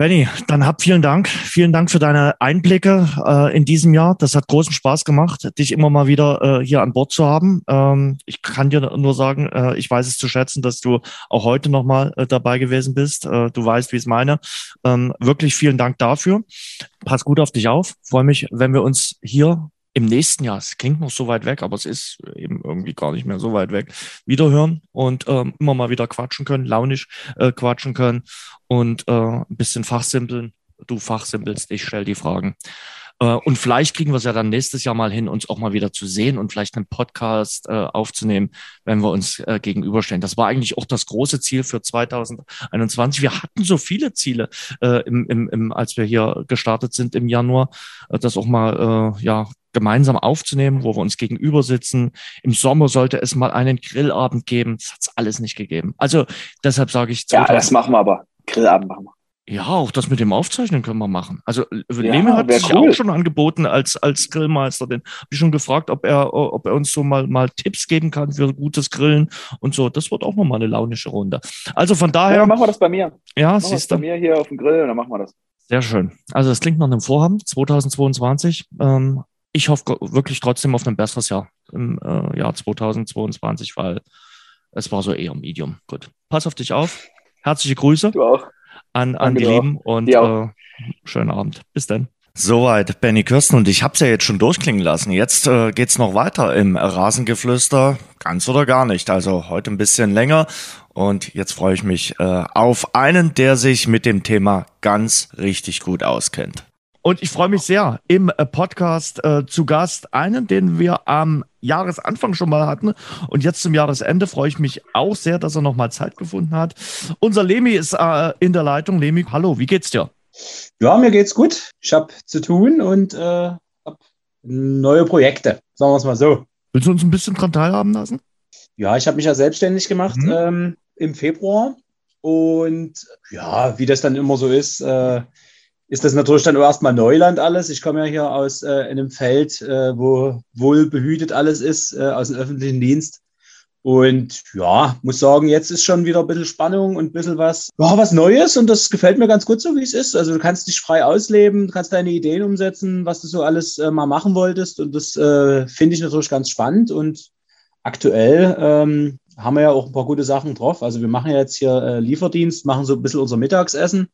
Benny, dann hab vielen Dank. Vielen Dank für deine Einblicke äh, in diesem Jahr. Das hat großen Spaß gemacht, dich immer mal wieder äh, hier an Bord zu haben. Ähm, ich kann dir nur sagen, äh, ich weiß es zu schätzen, dass du auch heute nochmal äh, dabei gewesen bist. Äh, du weißt, wie es meine. Ähm, wirklich vielen Dank dafür. Pass gut auf dich auf. Freue mich, wenn wir uns hier im nächsten Jahr, es klingt noch so weit weg, aber es ist eben irgendwie gar nicht mehr so weit weg, wiederhören und ähm, immer mal wieder quatschen können, launisch äh, quatschen können und äh, ein bisschen fachsimpeln. Du fachsimpelst, ich stell die Fragen. Äh, und vielleicht kriegen wir es ja dann nächstes Jahr mal hin, uns auch mal wieder zu sehen und vielleicht einen Podcast äh, aufzunehmen, wenn wir uns äh, gegenüberstellen. Das war eigentlich auch das große Ziel für 2021. Wir hatten so viele Ziele, äh, im, im, im, als wir hier gestartet sind im Januar, äh, das auch mal äh, ja gemeinsam aufzunehmen, wo wir uns gegenüber sitzen. Im Sommer sollte es mal einen Grillabend geben. Das hat es alles nicht gegeben. Also deshalb sage ich. Ja, das machen wir aber. Grillabend machen wir. Ja, auch das mit dem Aufzeichnen können wir machen. Also ja, Leme hat sich cool. auch schon angeboten als, als Grillmeister. Den habe ich schon gefragt, ob er, ob er uns so mal, mal Tipps geben kann für gutes Grillen und so. Das wird auch nochmal eine launische Runde. Also von daher. Ja, machen wir das bei mir. Ja, machen siehst du. Bei mir hier auf dem Grill und dann machen wir das. Sehr schön. Also das klingt nach einem Vorhaben 2022. Ähm, ich hoffe wirklich trotzdem auf ein besseres Jahr im äh, Jahr 2022, weil es war so eher Medium. Gut. Pass auf dich auf. Herzliche Grüße. Du auch an, an die Lieben und äh, schönen Abend. Bis dann. Soweit Benny Kirsten und ich habe es ja jetzt schon durchklingen lassen. Jetzt äh, geht's noch weiter im Rasengeflüster, ganz oder gar nicht. Also heute ein bisschen länger und jetzt freue ich mich äh, auf einen, der sich mit dem Thema ganz richtig gut auskennt. Und ich freue mich sehr, im äh, Podcast äh, zu Gast einen, den wir am Jahresanfang schon mal hatten. Und jetzt zum Jahresende freue ich mich auch sehr, dass er nochmal Zeit gefunden hat. Unser Lemi ist äh, in der Leitung. Lemi, hallo, wie geht's dir? Ja, mir geht's gut. Ich habe zu tun und äh, habe neue Projekte, sagen wir es mal so. Willst du uns ein bisschen dran teilhaben lassen? Ja, ich habe mich ja selbstständig gemacht mhm. ähm, im Februar. Und ja, wie das dann immer so ist, äh, ist das natürlich dann erstmal Neuland alles. Ich komme ja hier aus äh, einem Feld, äh, wo wohl behütet alles ist, äh, aus dem öffentlichen Dienst. Und ja, muss sagen, jetzt ist schon wieder ein bisschen Spannung und ein bisschen was, ja, was Neues und das gefällt mir ganz gut so, wie es ist. Also du kannst dich frei ausleben, du kannst deine Ideen umsetzen, was du so alles äh, mal machen wolltest und das äh, finde ich natürlich ganz spannend und aktuell ähm, haben wir ja auch ein paar gute Sachen drauf. Also wir machen ja jetzt hier äh, Lieferdienst, machen so ein bisschen unser Mittagessen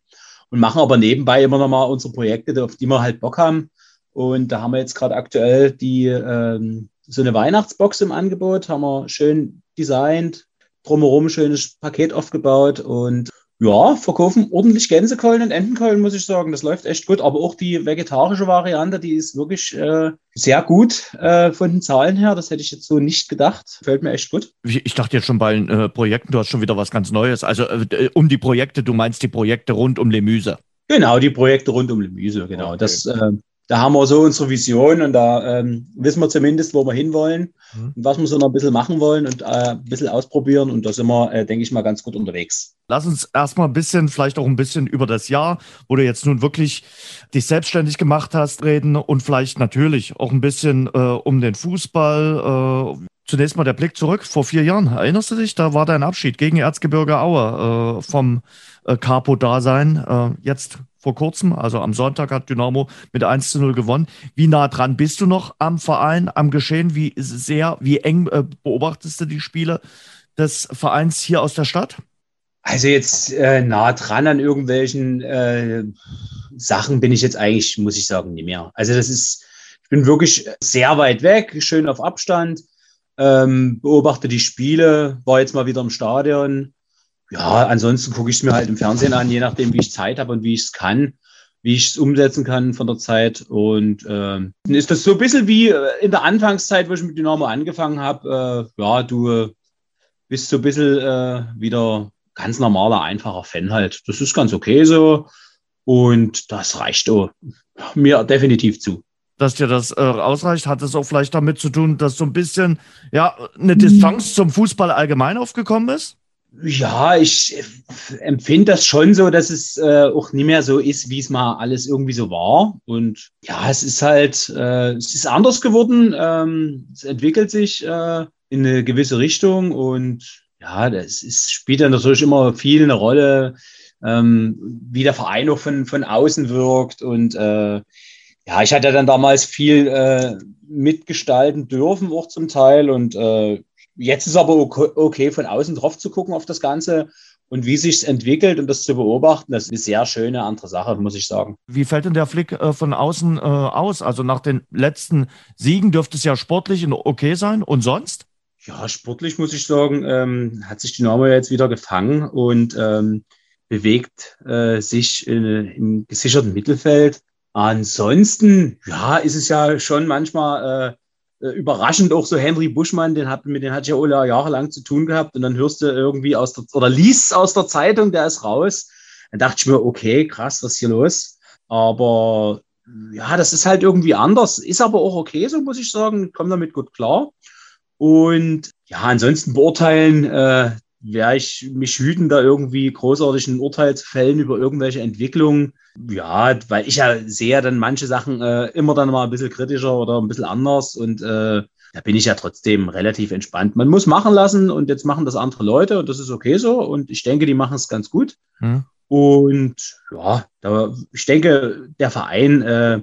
und machen aber nebenbei immer noch mal unsere Projekte, auf die wir halt Bock haben. Und da haben wir jetzt gerade aktuell die ähm, so eine Weihnachtsbox im Angebot, haben wir schön designt, drumherum schönes Paket aufgebaut und ja, verkaufen ordentlich Gänsekeulen und Entenkeulen, muss ich sagen. Das läuft echt gut. Aber auch die vegetarische Variante, die ist wirklich äh, sehr gut äh, von den Zahlen her. Das hätte ich jetzt so nicht gedacht. Fällt mir echt gut. Ich, dachte jetzt schon bei den äh, Projekten, du hast schon wieder was ganz Neues. Also äh, um die Projekte, du meinst die Projekte rund um Lemüse. Genau, die Projekte rund um Lemüse, genau. Okay. Das äh, da haben wir so unsere Vision und da ähm, wissen wir zumindest, wo wir hinwollen mhm. und was wir so noch ein bisschen machen wollen und äh, ein bisschen ausprobieren. Und da sind wir, äh, denke ich mal, ganz gut unterwegs. Lass uns erstmal ein bisschen, vielleicht auch ein bisschen über das Jahr, wo du jetzt nun wirklich dich selbstständig gemacht hast, reden und vielleicht natürlich auch ein bisschen äh, um den Fußball. Äh, zunächst mal der Blick zurück. Vor vier Jahren, erinnerst du dich? Da war dein Abschied gegen Erzgebirge Aue äh, vom äh, Capo-Dasein. jetzt vor kurzem, also am Sonntag hat Dynamo mit 1 zu 0 gewonnen. Wie nah dran bist du noch am Verein, am Geschehen? Wie sehr, wie eng äh, beobachtest du die Spiele des Vereins hier aus der Stadt? Also jetzt äh, nah dran an irgendwelchen äh, Sachen bin ich jetzt eigentlich, muss ich sagen, nicht mehr. Also das ist, ich bin wirklich sehr weit weg, schön auf Abstand, ähm, beobachte die Spiele, war jetzt mal wieder im Stadion, ja, ansonsten gucke ich es mir halt im Fernsehen an, je nachdem, wie ich Zeit habe und wie ich es kann, wie ich es umsetzen kann von der Zeit. Und äh, dann ist das so ein bisschen wie äh, in der Anfangszeit, wo ich mit Dynamo angefangen habe. Äh, ja, du äh, bist so ein bisschen äh, wieder ganz normaler, einfacher Fan halt. Das ist ganz okay so. Und das reicht oh, mir definitiv zu dass dir das äh, ausreicht, hat es auch vielleicht damit zu tun, dass so ein bisschen ja eine Distanz zum Fußball allgemein aufgekommen ist? Ja, ich empfinde das schon so, dass es äh, auch nicht mehr so ist, wie es mal alles irgendwie so war. Und ja, es ist halt, äh, es ist anders geworden. Ähm, es entwickelt sich äh, in eine gewisse Richtung und ja, das ist, spielt dann natürlich immer viel eine Rolle, ähm, wie der Verein auch von, von außen wirkt. Und äh, ja, ich hatte dann damals viel äh, mitgestalten dürfen, auch zum Teil. Und äh, Jetzt ist aber okay, von außen drauf zu gucken auf das Ganze und wie sich es entwickelt und das zu beobachten, das ist eine sehr schöne andere Sache, muss ich sagen. Wie fällt denn der Flick äh, von außen äh, aus? Also nach den letzten Siegen dürfte es ja sportlich okay sein und sonst? Ja, sportlich muss ich sagen, ähm, hat sich Dynamo jetzt wieder gefangen und ähm, bewegt äh, sich in, im gesicherten Mittelfeld. Ansonsten, ja, ist es ja schon manchmal äh, äh, überraschend auch so Henry Buschmann, den hat, mit dem hat ja Ola jahrelang zu tun gehabt und dann hörst du irgendwie aus der, oder liest aus der Zeitung, der ist raus. Dann dachte ich mir, okay, krass, was ist hier los? Aber ja, das ist halt irgendwie anders, ist aber auch okay, so muss ich sagen, komme damit gut klar. Und ja, ansonsten beurteilen, äh, wäre ich mich hüten, da irgendwie großartig ein Urteil zu fällen über irgendwelche Entwicklungen. Ja, weil ich ja sehe dann manche Sachen äh, immer dann mal ein bisschen kritischer oder ein bisschen anders und äh, da bin ich ja trotzdem relativ entspannt. Man muss machen lassen und jetzt machen das andere Leute und das ist okay so und ich denke, die machen es ganz gut. Hm. Und ja, da, ich denke, der Verein äh,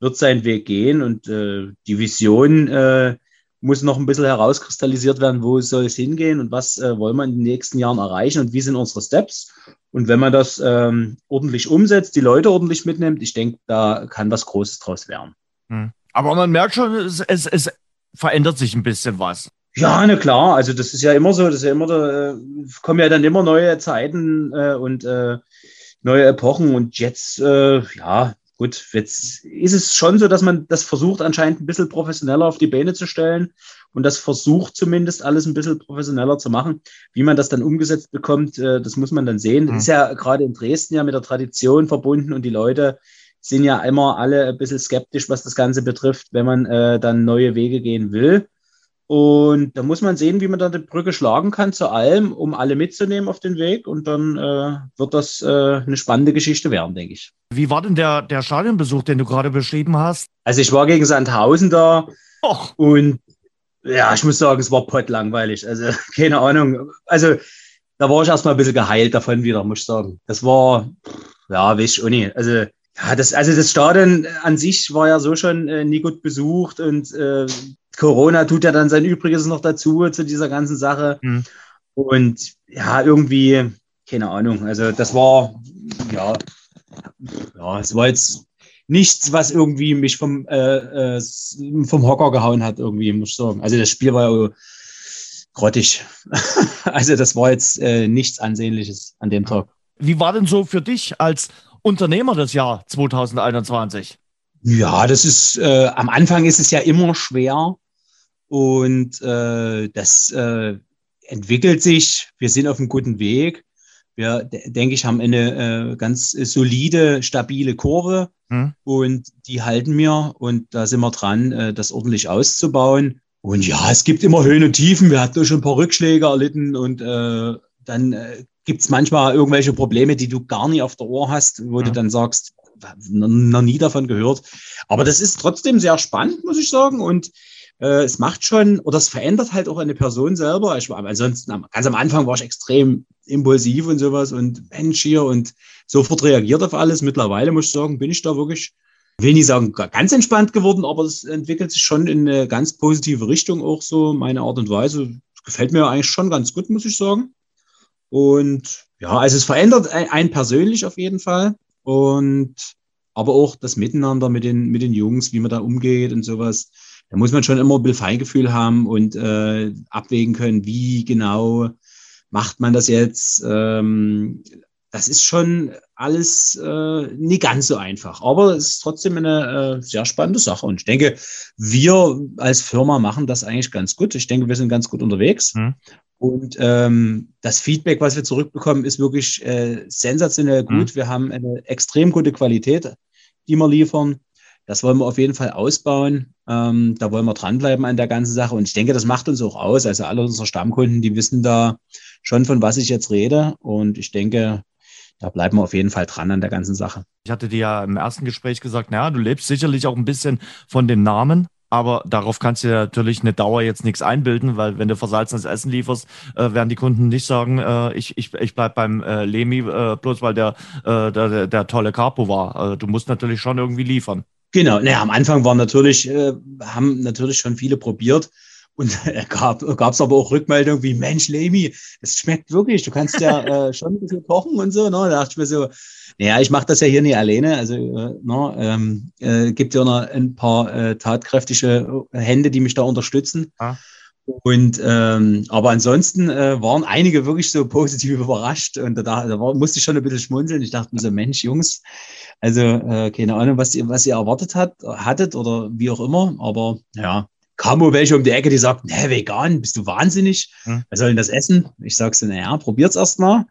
wird seinen Weg gehen und äh, die Vision, äh, muss noch ein bisschen herauskristallisiert werden, wo soll es hingehen und was äh, wollen wir in den nächsten Jahren erreichen und wie sind unsere Steps. Und wenn man das ähm, ordentlich umsetzt, die Leute ordentlich mitnimmt, ich denke, da kann was Großes draus werden. Hm. Aber man merkt schon, es, es, es, verändert sich ein bisschen was. Ja, na klar. Also das ist ja immer so, das ist ja immer, da äh, kommen ja dann immer neue Zeiten äh, und äh, neue Epochen und jetzt, äh, ja, gut, jetzt ist es schon so, dass man das versucht, anscheinend ein bisschen professioneller auf die Beine zu stellen und das versucht zumindest alles ein bisschen professioneller zu machen. Wie man das dann umgesetzt bekommt, äh, das muss man dann sehen. Das mhm. ist ja gerade in Dresden ja mit der Tradition verbunden und die Leute sind ja immer alle ein bisschen skeptisch, was das Ganze betrifft, wenn man äh, dann neue Wege gehen will. Und da muss man sehen, wie man da die Brücke schlagen kann zu allem, um alle mitzunehmen auf den Weg. Und dann äh, wird das äh, eine spannende Geschichte werden, denke ich. Wie war denn der, der Stadionbesuch, den du gerade beschrieben hast? Also ich war gegen Sandhausen da Och. und ja, ich muss sagen, es war pottlangweilig. Also keine Ahnung. Also da war ich erstmal ein bisschen geheilt davon wieder, muss ich sagen. Das war, ja, weiß ich auch nicht. Also ja, das, also das Stadion an sich war ja so schon äh, nie gut besucht und äh, Corona tut ja dann sein Übriges noch dazu zu dieser ganzen Sache. Mhm. Und ja, irgendwie, keine Ahnung. Also das war, ja, ja, es war jetzt nichts, was irgendwie mich vom, äh, äh, vom Hocker gehauen hat, irgendwie, muss ich sagen. Also das Spiel war ja grottig. also das war jetzt äh, nichts Ansehnliches an dem Tag. Wie war denn so für dich als Unternehmer das Jahr 2021? Ja, das ist, äh, am Anfang ist es ja immer schwer, und äh, das äh, entwickelt sich. Wir sind auf einem guten Weg. Wir, denke ich, haben eine äh, ganz solide, stabile Kurve hm. und die halten wir und da sind wir dran, äh, das ordentlich auszubauen. Und ja, es gibt immer Höhen und Tiefen. Wir hatten schon ein paar Rückschläge erlitten und äh, dann äh, gibt es manchmal irgendwelche Probleme, die du gar nicht auf der Ohr hast, wo hm. du dann sagst, noch nie davon gehört. Aber das ist trotzdem sehr spannend, muss ich sagen. Und äh, es macht schon, oder es verändert halt auch eine Person selber. Ich war, ansonsten, ganz am Anfang war ich extrem impulsiv und sowas und Mensch hier und sofort reagiert auf alles. Mittlerweile muss ich sagen, bin ich da wirklich, will nicht sagen, ganz entspannt geworden, aber es entwickelt sich schon in eine ganz positive Richtung auch so, meine Art und Weise. Gefällt mir eigentlich schon ganz gut, muss ich sagen. Und ja, also es verändert einen persönlich auf jeden Fall. Und aber auch das Miteinander mit den, mit den Jungs, wie man da umgeht und sowas da muss man schon immer ein bisschen Feingefühl haben und äh, abwägen können, wie genau macht man das jetzt. Ähm, das ist schon alles äh, nicht ganz so einfach, aber es ist trotzdem eine äh, sehr spannende Sache. Und ich denke, wir als Firma machen das eigentlich ganz gut. Ich denke, wir sind ganz gut unterwegs. Mhm. Und ähm, das Feedback, was wir zurückbekommen, ist wirklich äh, sensationell gut. Mhm. Wir haben eine extrem gute Qualität, die wir liefern. Das wollen wir auf jeden Fall ausbauen. Ähm, da wollen wir dranbleiben an der ganzen Sache. Und ich denke, das macht uns auch aus. Also alle unsere Stammkunden, die wissen da schon, von was ich jetzt rede. Und ich denke, da bleiben wir auf jeden Fall dran an der ganzen Sache. Ich hatte dir ja im ersten Gespräch gesagt, naja, du lebst sicherlich auch ein bisschen von dem Namen. Aber darauf kannst du dir natürlich eine Dauer jetzt nichts einbilden, weil wenn du versalzenes Essen lieferst, äh, werden die Kunden nicht sagen, äh, ich, ich, ich bleib beim äh, Lemi, äh, bloß weil der, äh, der, der, der tolle Capo war. Äh, du musst natürlich schon irgendwie liefern. Genau, naja, am Anfang waren natürlich, äh, haben natürlich schon viele probiert. Und äh, gab es aber auch Rückmeldungen wie, Mensch, Lemi, es schmeckt wirklich, du kannst ja äh, schon ein bisschen kochen und so. Ne? Da dachte ich mir so, naja, ich mache das ja hier nicht alleine. Also äh, ne, ähm, äh, gibt ja noch ein paar äh, tatkräftige Hände, die mich da unterstützen. Ah. Und ähm, aber ansonsten äh, waren einige wirklich so positiv überrascht und da, da war, musste ich schon ein bisschen schmunzeln. Ich dachte mir so, Mensch, Jungs, also äh, keine Ahnung, was ihr, was ihr erwartet hat, hattet oder wie auch immer, aber ja, kam wohl welche um die Ecke, die sagt, ne, vegan, bist du wahnsinnig? Hm. Wir sollen das essen? Ich sage so, naja, probiert's erst mal.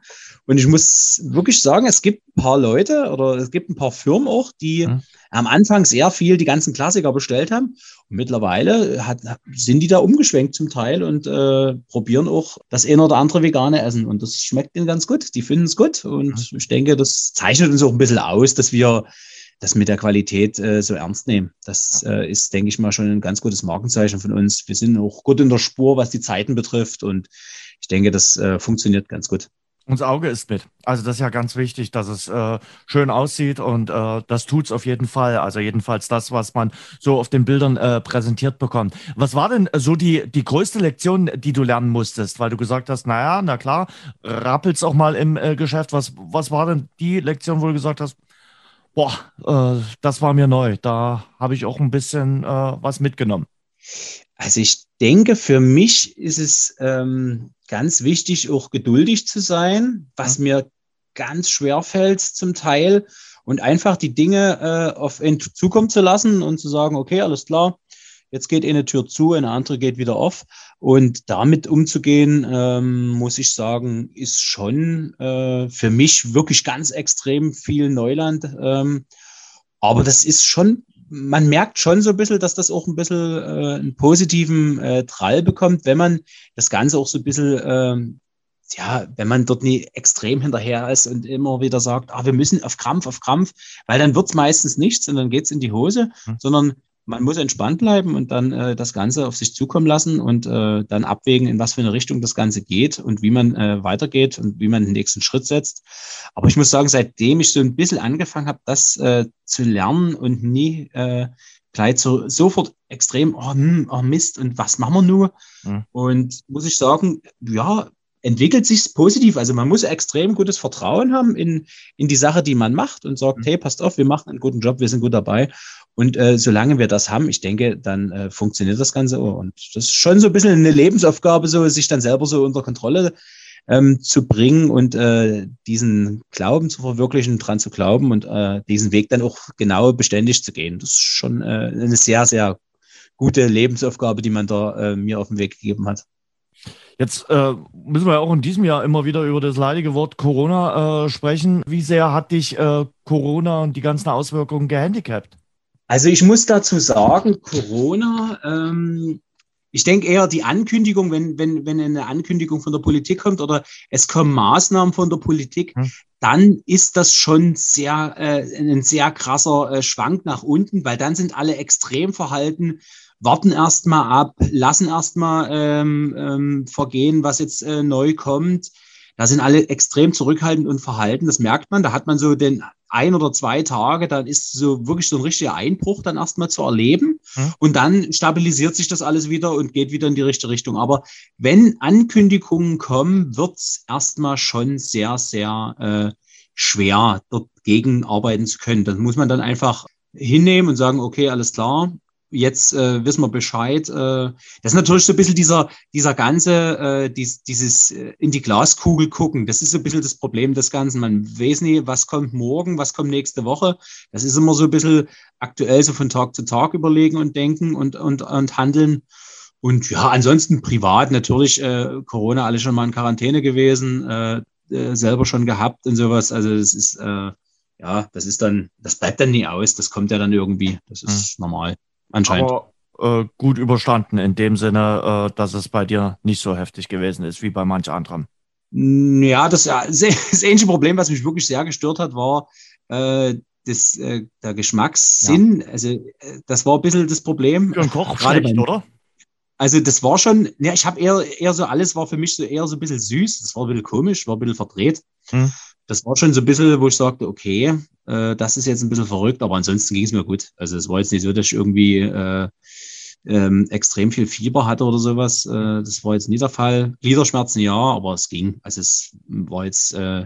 Und ich muss wirklich sagen, es gibt ein paar Leute oder es gibt ein paar Firmen auch, die hm. Am Anfang sehr viel die ganzen Klassiker bestellt haben. Und mittlerweile hat, sind die da umgeschwenkt zum Teil und äh, probieren auch das eine oder andere vegane Essen. Und das schmeckt ihnen ganz gut. Die finden es gut. Und hm. ich denke, das zeichnet uns auch ein bisschen aus, dass wir das mit der Qualität äh, so ernst nehmen. Das äh, ist, denke ich mal, schon ein ganz gutes Markenzeichen von uns. Wir sind auch gut in der Spur, was die Zeiten betrifft und ich denke, das äh, funktioniert ganz gut. Unser Auge ist mit. Also das ist ja ganz wichtig, dass es äh, schön aussieht und äh, das es auf jeden Fall. Also jedenfalls das, was man so auf den Bildern äh, präsentiert bekommt. Was war denn so die, die größte Lektion, die du lernen musstest? Weil du gesagt hast, naja, na klar, rappelt's auch mal im äh, Geschäft. Was, was war denn die Lektion, wo du gesagt hast, boah, äh, das war mir neu. Da habe ich auch ein bisschen äh, was mitgenommen. Also ich denke, für mich ist es ähm, ganz wichtig, auch geduldig zu sein, was ja. mir ganz schwer fällt zum Teil und einfach die Dinge äh, auf ihn zukommen zu lassen und zu sagen, okay, alles klar, jetzt geht eine Tür zu, eine andere geht wieder auf. Und damit umzugehen, ähm, muss ich sagen, ist schon äh, für mich wirklich ganz extrem viel Neuland. Ähm, aber das ist schon, man merkt schon so ein bisschen, dass das auch ein bisschen äh, einen positiven äh, Trall bekommt, wenn man das Ganze auch so ein bisschen äh, ja, wenn man dort nie extrem hinterher ist und immer wieder sagt, ah, wir müssen auf Krampf, auf Krampf, weil dann wird's meistens nichts und dann geht's in die Hose, hm. sondern man muss entspannt bleiben und dann äh, das Ganze auf sich zukommen lassen und äh, dann abwägen, in was für eine Richtung das Ganze geht und wie man äh, weitergeht und wie man den nächsten Schritt setzt. Aber ich muss sagen, seitdem ich so ein bisschen angefangen habe, das äh, zu lernen und nie äh, gleich so, sofort extrem, oh, hm, oh Mist, und was machen wir nur? Mhm. Und muss ich sagen, ja, entwickelt sich positiv. Also man muss extrem gutes Vertrauen haben in, in die Sache, die man macht und sagt, mhm. hey, passt auf, wir machen einen guten Job, wir sind gut dabei. Und äh, solange wir das haben, ich denke, dann äh, funktioniert das Ganze. Und das ist schon so ein bisschen eine Lebensaufgabe, so sich dann selber so unter Kontrolle ähm, zu bringen und äh, diesen Glauben zu verwirklichen, dran zu glauben und äh, diesen Weg dann auch genau beständig zu gehen. Das ist schon äh, eine sehr, sehr gute Lebensaufgabe, die man da äh, mir auf den Weg gegeben hat. Jetzt äh, müssen wir ja auch in diesem Jahr immer wieder über das leidige Wort Corona äh, sprechen. Wie sehr hat dich äh, Corona und die ganzen Auswirkungen gehandicapt? Also ich muss dazu sagen, Corona, ähm, ich denke eher die Ankündigung, wenn, wenn, wenn eine Ankündigung von der Politik kommt oder es kommen Maßnahmen von der Politik, hm. dann ist das schon sehr äh, ein sehr krasser äh, Schwank nach unten, weil dann sind alle extrem verhalten warten erstmal ab, lassen erstmal ähm, ähm, vergehen, was jetzt äh, neu kommt. Da sind alle extrem zurückhaltend und verhalten. Das merkt man. Da hat man so den ein oder zwei Tage, dann ist so wirklich so ein richtiger Einbruch dann erstmal zu erleben. Hm. Und dann stabilisiert sich das alles wieder und geht wieder in die richtige Richtung. Aber wenn Ankündigungen kommen, wird's erstmal schon sehr, sehr äh, schwer, dort gegen arbeiten zu können. Das muss man dann einfach hinnehmen und sagen, okay, alles klar, jetzt äh, wissen wir Bescheid. Äh, das ist natürlich so ein bisschen dieser, dieser ganze, äh, dies, dieses äh, in die Glaskugel gucken. Das ist so ein bisschen das Problem des Ganzen. Man weiß nie, was kommt morgen, was kommt nächste Woche. Das ist immer so ein bisschen aktuell so von Tag zu Tag überlegen und denken und, und, und handeln. Und ja, ansonsten privat natürlich äh, Corona alle schon mal in Quarantäne gewesen, äh, äh, selber schon gehabt und sowas. Also das ist äh, ja, das ist dann, das bleibt dann nie aus. Das kommt ja dann irgendwie. Das ist mhm. normal. Anscheinend. Aber äh, gut überstanden in dem Sinne, äh, dass es bei dir nicht so heftig gewesen ist wie bei manch anderem. Ja, das, das ähnliche Problem, was mich wirklich sehr gestört hat, war äh, das, äh, der Geschmackssinn. Ja. Also das war ein bisschen das Problem. Für einen Koch schlecht, oder? Also das war schon, ja, ich habe eher, eher so, alles war für mich so eher so ein bisschen süß. Das war ein bisschen komisch, war ein bisschen verdreht. Hm. Das war schon so ein bisschen, wo ich sagte, okay, äh, das ist jetzt ein bisschen verrückt, aber ansonsten ging es mir gut. Also es war jetzt nicht so, dass ich irgendwie äh, ähm, extrem viel Fieber hatte oder sowas. Äh, das war jetzt nie der Fall. Gliederschmerzen ja, aber es ging. Also es war jetzt äh,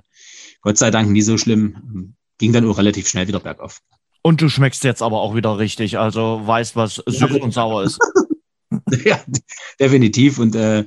Gott sei Dank nie so schlimm. Ging dann auch relativ schnell wieder bergauf. Und du schmeckst jetzt aber auch wieder richtig, also weißt, was süß ja. und sauer ist. ja, definitiv. Und äh,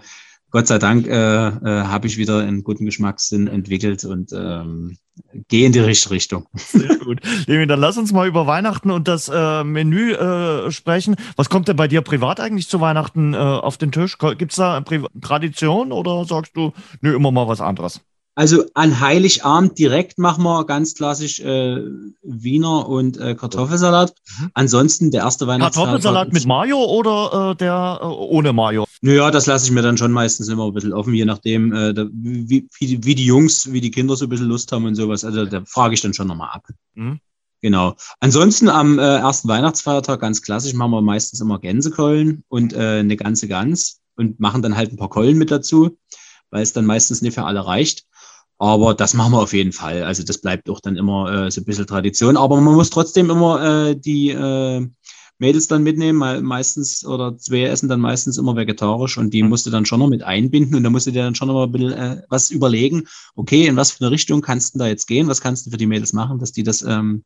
Gott sei Dank äh, äh, habe ich wieder einen guten Geschmackssinn entwickelt und ähm, gehe in die richtige Richtung. Sehr gut. Lemi, dann lass uns mal über Weihnachten und das äh, Menü äh, sprechen. Was kommt denn bei dir privat eigentlich zu Weihnachten äh, auf den Tisch? Gibt es da Pri Tradition oder sagst du, nö, immer mal was anderes? Also an Heiligabend direkt machen wir ganz klassisch äh, Wiener und äh, Kartoffelsalat. Mhm. Ansonsten der erste Weihnachtstag. Kartoffelsalat mit Mayo oder äh, der äh, ohne Mayo? Naja, das lasse ich mir dann schon meistens immer ein bisschen offen, je nachdem, äh, da, wie, wie, wie, die Jungs, wie die Kinder so ein bisschen Lust haben und sowas. Also da frage ich dann schon nochmal ab. Mhm. Genau. Ansonsten am äh, ersten Weihnachtsfeiertag ganz klassisch machen wir meistens immer Gänsekeulen und äh, eine ganze Gans und machen dann halt ein paar Keulen mit dazu, weil es dann meistens nicht für alle reicht. Aber das machen wir auf jeden Fall. Also das bleibt auch dann immer äh, so ein bisschen Tradition. Aber man muss trotzdem immer äh, die äh, Mädels dann mitnehmen, weil meistens oder zwei essen dann meistens immer vegetarisch und die mhm. musst du dann schon noch mit einbinden und da musst du dir dann schon noch mal ein bisschen äh, was überlegen. Okay, in was für eine Richtung kannst du da jetzt gehen? Was kannst du für die Mädels machen, dass die das ähm,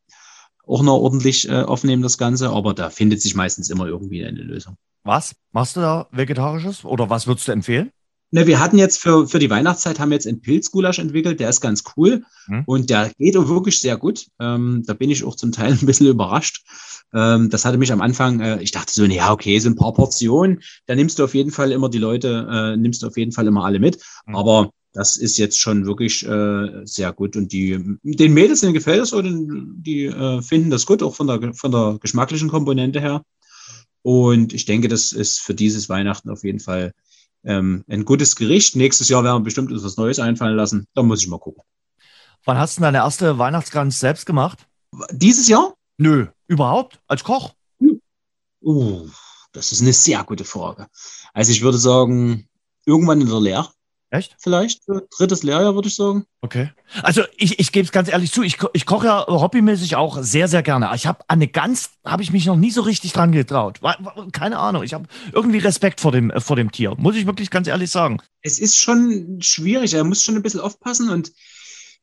auch noch ordentlich äh, aufnehmen, das Ganze? Aber da findet sich meistens immer irgendwie eine Lösung. Was? Machst du da Vegetarisches oder was würdest du empfehlen? Ne, wir hatten jetzt für, für die Weihnachtszeit haben wir jetzt einen Pilzgulasch entwickelt, der ist ganz cool hm. und der geht auch wirklich sehr gut. Ähm, da bin ich auch zum Teil ein bisschen überrascht. Ähm, das hatte mich am Anfang, äh, ich dachte so, ja, okay, so ein paar Portionen, da nimmst du auf jeden Fall immer die Leute, äh, nimmst du auf jeden Fall immer alle mit. Hm. Aber das ist jetzt schon wirklich äh, sehr gut. Und die, den Mädels, denen gefällt es, und die äh, finden das gut, auch von der, von der geschmacklichen Komponente her. Und ich denke, das ist für dieses Weihnachten auf jeden Fall ähm, ein gutes Gericht. Nächstes Jahr werden wir bestimmt uns was Neues einfallen lassen. Da muss ich mal gucken. Wann hast du deine erste Weihnachtsgans selbst gemacht? Dieses Jahr? Nö, überhaupt? Als Koch? Uh, das ist eine sehr gute Frage. Also ich würde sagen, irgendwann in der Lehre. Echt? Vielleicht. Drittes Lehrjahr, würde ich sagen. Okay. Also ich, ich gebe es ganz ehrlich zu, ich, ich koche ja hobbymäßig auch sehr, sehr gerne. Ich habe eine Gans, habe ich mich noch nie so richtig dran getraut. Keine Ahnung, ich habe irgendwie Respekt vor dem, vor dem Tier, muss ich wirklich ganz ehrlich sagen. Es ist schon schwierig, er muss schon ein bisschen aufpassen und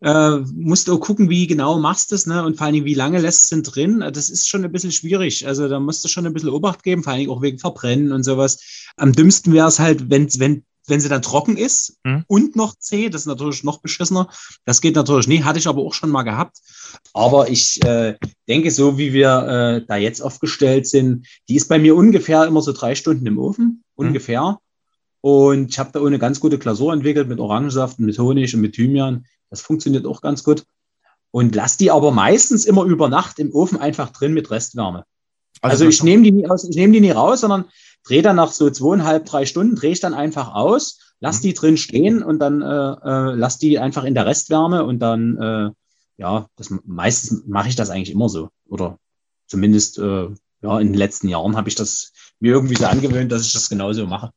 äh, musst du auch gucken, wie genau machst du es, ne? Und vor allen Dingen, wie lange lässt du es drin? Das ist schon ein bisschen schwierig. Also da musst du schon ein bisschen Obacht geben, vor allen Dingen auch wegen Verbrennen und sowas. Am dümmsten wäre es halt, wenn, wenn wenn sie dann trocken ist mhm. und noch zäh, das ist natürlich noch beschissener. Das geht natürlich nie, hatte ich aber auch schon mal gehabt. Aber ich äh, denke, so wie wir äh, da jetzt aufgestellt sind, die ist bei mir ungefähr immer so drei Stunden im Ofen, mhm. ungefähr. Und ich habe da eine ganz gute Glasur entwickelt mit Orangensaft, mit Honig und mit Thymian. Das funktioniert auch ganz gut. Und lass die aber meistens immer über Nacht im Ofen einfach drin mit Restwärme. Also, also ich nehme die nie aus, ich nehme die nie raus, sondern drehe dann nach so zweieinhalb, drei Stunden, drehe ich dann einfach aus, lass mhm. die drin stehen und dann äh, äh, lass die einfach in der Restwärme und dann, äh, ja, das, meistens mache ich das eigentlich immer so. Oder zumindest äh, ja, in den letzten Jahren habe ich das mir irgendwie so angewöhnt, dass ich das genauso mache.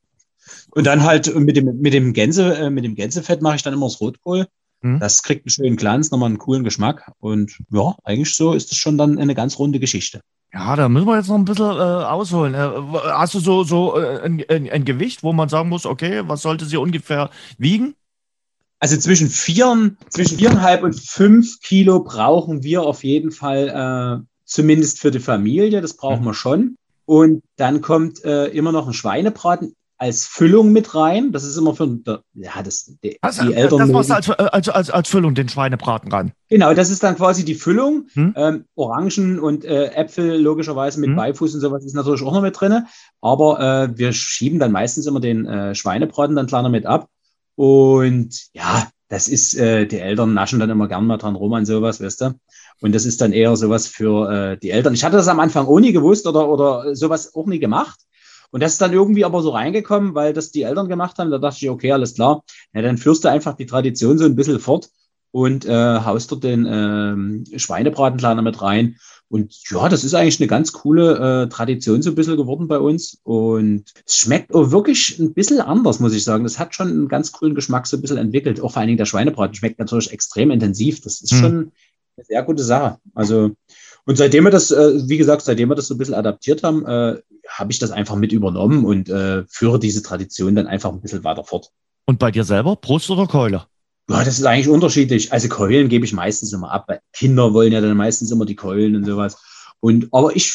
Und dann halt mit dem, mit dem Gänse, äh, mit dem Gänsefett mache ich dann immer das Rotkohl. Mhm. Das kriegt einen schönen Glanz, nochmal einen coolen Geschmack. Und ja, eigentlich so ist das schon dann eine ganz runde Geschichte. Ja, da müssen wir jetzt noch ein bisschen äh, ausholen. Äh, hast du so, so äh, ein, ein, ein, Gewicht, wo man sagen muss, okay, was sollte sie ungefähr wiegen? Also zwischen vier, zwischen viereinhalb und fünf Kilo brauchen wir auf jeden Fall, äh, zumindest für die Familie, das brauchen mhm. wir schon. Und dann kommt äh, immer noch ein Schweinebraten als Füllung mit rein. Das ist immer für ja, das, die, also, die Eltern. Das machst du als, als, als, als Füllung, den Schweinebraten rein. Genau, das ist dann quasi die Füllung. Hm? Ähm, Orangen und äh, Äpfel logischerweise mit hm? Beifuß und sowas ist natürlich auch noch mit drin. Aber äh, wir schieben dann meistens immer den äh, Schweinebraten dann kleiner mit ab. Und ja, das ist, äh, die Eltern naschen dann immer gern mal dran rum an sowas, weißt du. Und das ist dann eher sowas für äh, die Eltern. Ich hatte das am Anfang auch nie gewusst oder, oder sowas auch nie gemacht. Und das ist dann irgendwie aber so reingekommen, weil das die Eltern gemacht haben. Da dachte ich, okay, alles klar. Ja, dann führst du einfach die Tradition so ein bisschen fort und äh, haust dort den äh, Schweinebratenplaner mit rein. Und ja, das ist eigentlich eine ganz coole äh, Tradition so ein bisschen geworden bei uns. Und es schmeckt auch wirklich ein bisschen anders, muss ich sagen. Das hat schon einen ganz coolen Geschmack so ein bisschen entwickelt. Auch vor allen Dingen der Schweinebraten schmeckt natürlich extrem intensiv. Das ist hm. schon eine sehr gute Sache. Also, und seitdem wir das, äh, wie gesagt, seitdem wir das so ein bisschen adaptiert haben, äh, habe ich das einfach mit übernommen und äh, führe diese Tradition dann einfach ein bisschen weiter fort. Und bei dir selber, Brust oder Keule? Ja, das ist eigentlich unterschiedlich. Also Keulen gebe ich meistens immer ab. Kinder wollen ja dann meistens immer die Keulen und sowas. Und, aber ich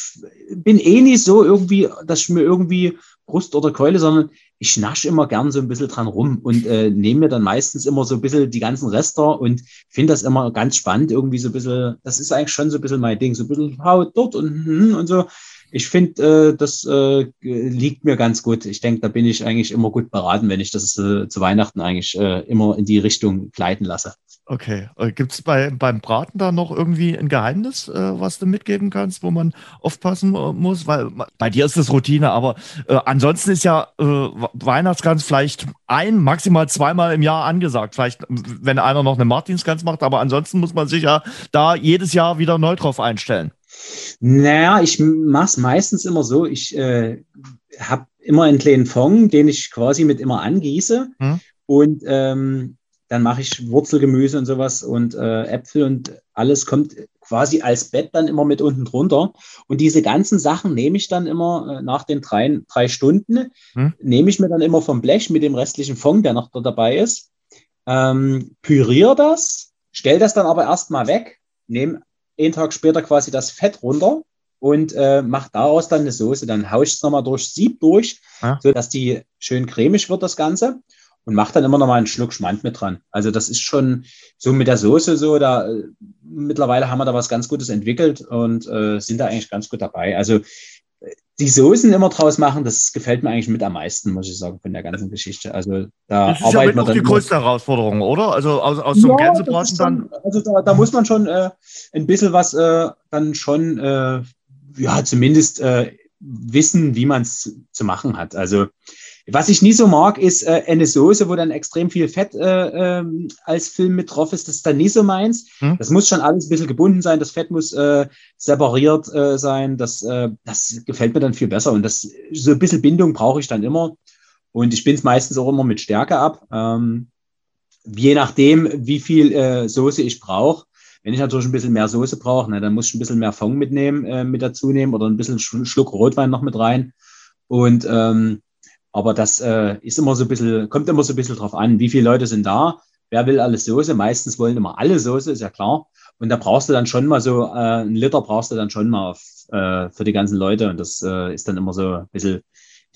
bin eh nicht so irgendwie, dass ich mir irgendwie Brust oder Keule, sondern ich nasche immer gern so ein bisschen dran rum und äh, nehme mir dann meistens immer so ein bisschen die ganzen Rester und finde das immer ganz spannend, irgendwie so ein bisschen, das ist eigentlich schon so ein bisschen mein Ding, so ein bisschen Haut dort und, hm, und so ich finde, äh, das äh, liegt mir ganz gut. Ich denke, da bin ich eigentlich immer gut beraten, wenn ich das äh, zu Weihnachten eigentlich äh, immer in die Richtung gleiten lasse. Okay. Äh, Gibt es bei, beim Braten da noch irgendwie ein Geheimnis, äh, was du mitgeben kannst, wo man aufpassen muss? Weil bei dir ist das Routine, aber äh, ansonsten ist ja äh, Weihnachtsgans vielleicht ein, maximal zweimal im Jahr angesagt. Vielleicht, wenn einer noch eine Martinsgans macht, aber ansonsten muss man sich ja da jedes Jahr wieder neu drauf einstellen. Naja, ich mache es meistens immer so, ich äh, habe immer einen kleinen Fond, den ich quasi mit immer angieße hm. und ähm, dann mache ich Wurzelgemüse und sowas und äh, Äpfel und alles kommt quasi als Bett dann immer mit unten drunter. Und diese ganzen Sachen nehme ich dann immer äh, nach den drei, drei Stunden, hm. nehme ich mir dann immer vom Blech mit dem restlichen Fond, der noch da dabei ist, ähm, püriere das, stelle das dann aber erstmal weg, nehme einen Tag später quasi das Fett runter und äh, mache daraus dann eine Soße. Dann haue ich es nochmal durch Sieb durch, ja. sodass die schön cremig wird, das Ganze. Und mache dann immer noch mal einen Schluck Schmand mit dran. Also das ist schon so mit der Soße so, da äh, mittlerweile haben wir da was ganz Gutes entwickelt und äh, sind da eigentlich ganz gut dabei. Also die Soßen immer draus machen, das gefällt mir eigentlich mit am meisten, muss ich sagen, von der ganzen Geschichte. Also da das ist arbeitet ja man dann die größte Herausforderung, oder? Also aus, aus so einem ja, Gänsebraten dann. Also da, da, muss man schon äh, ein bisschen was äh, dann schon, äh, ja, zumindest äh, wissen, wie man es zu machen hat. Also was ich nie so mag, ist äh, eine Soße, wo dann extrem viel Fett äh, äh, als Film mit drauf ist. Das ist dann nie so meins. Hm. Das muss schon alles ein bisschen gebunden sein. Das Fett muss äh, separiert äh, sein. Das, äh, das gefällt mir dann viel besser. Und das so ein bisschen Bindung brauche ich dann immer. Und ich bin es meistens auch immer mit Stärke ab. Ähm, je nachdem, wie viel äh, Soße ich brauche. Wenn ich natürlich ein bisschen mehr Soße brauche, ne, dann muss ich ein bisschen mehr Fond mitnehmen, äh, mit dazu nehmen oder ein bisschen Schluck Rotwein noch mit rein. Und ähm, aber das äh, ist immer so ein bisschen, kommt immer so ein bisschen drauf an, wie viele Leute sind da, wer will alles Soße. Meistens wollen immer alle Soße, ist ja klar. Und da brauchst du dann schon mal so, äh, einen Liter brauchst du dann schon mal auf, äh, für die ganzen Leute. Und das äh, ist dann immer so ein bisschen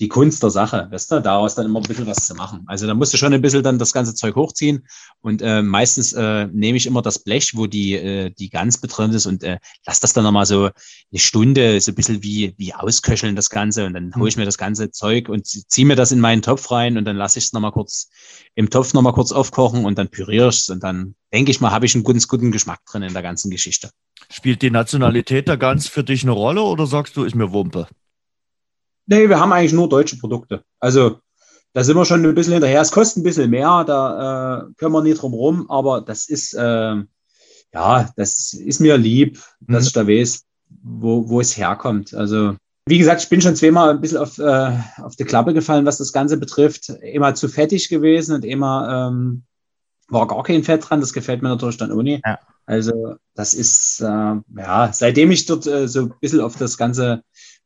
die Kunst der Sache, weißt du, daraus dann immer ein bisschen was zu machen. Also da musst du schon ein bisschen dann das ganze Zeug hochziehen und äh, meistens äh, nehme ich immer das Blech, wo die, äh, die Gans drin ist und äh, lass das dann nochmal so eine Stunde so ein bisschen wie, wie ausköcheln das Ganze und dann hole ich mir das ganze Zeug und ziehe mir das in meinen Topf rein und dann lasse ich es nochmal kurz im Topf nochmal kurz aufkochen und dann püriere ich es und dann denke ich mal, habe ich einen guten, guten Geschmack drin in der ganzen Geschichte. Spielt die Nationalität der Gans für dich eine Rolle oder sagst du, ist mir Wumpe? Nee, wir haben eigentlich nur deutsche Produkte. Also da sind wir schon ein bisschen hinterher. Es kostet ein bisschen mehr, da äh, können wir nicht drum rum, aber das ist, äh, ja, das ist mir lieb, mhm. dass ich da weiß, wo, wo es herkommt. Also, wie gesagt, ich bin schon zweimal ein bisschen auf, äh, auf die Klappe gefallen, was das Ganze betrifft. Immer zu fettig gewesen und immer ähm, war gar kein Fett dran. Das gefällt mir natürlich dann ohne. Ja. Also, das ist, äh, ja, seitdem ich dort äh, so ein bisschen auf das Ganze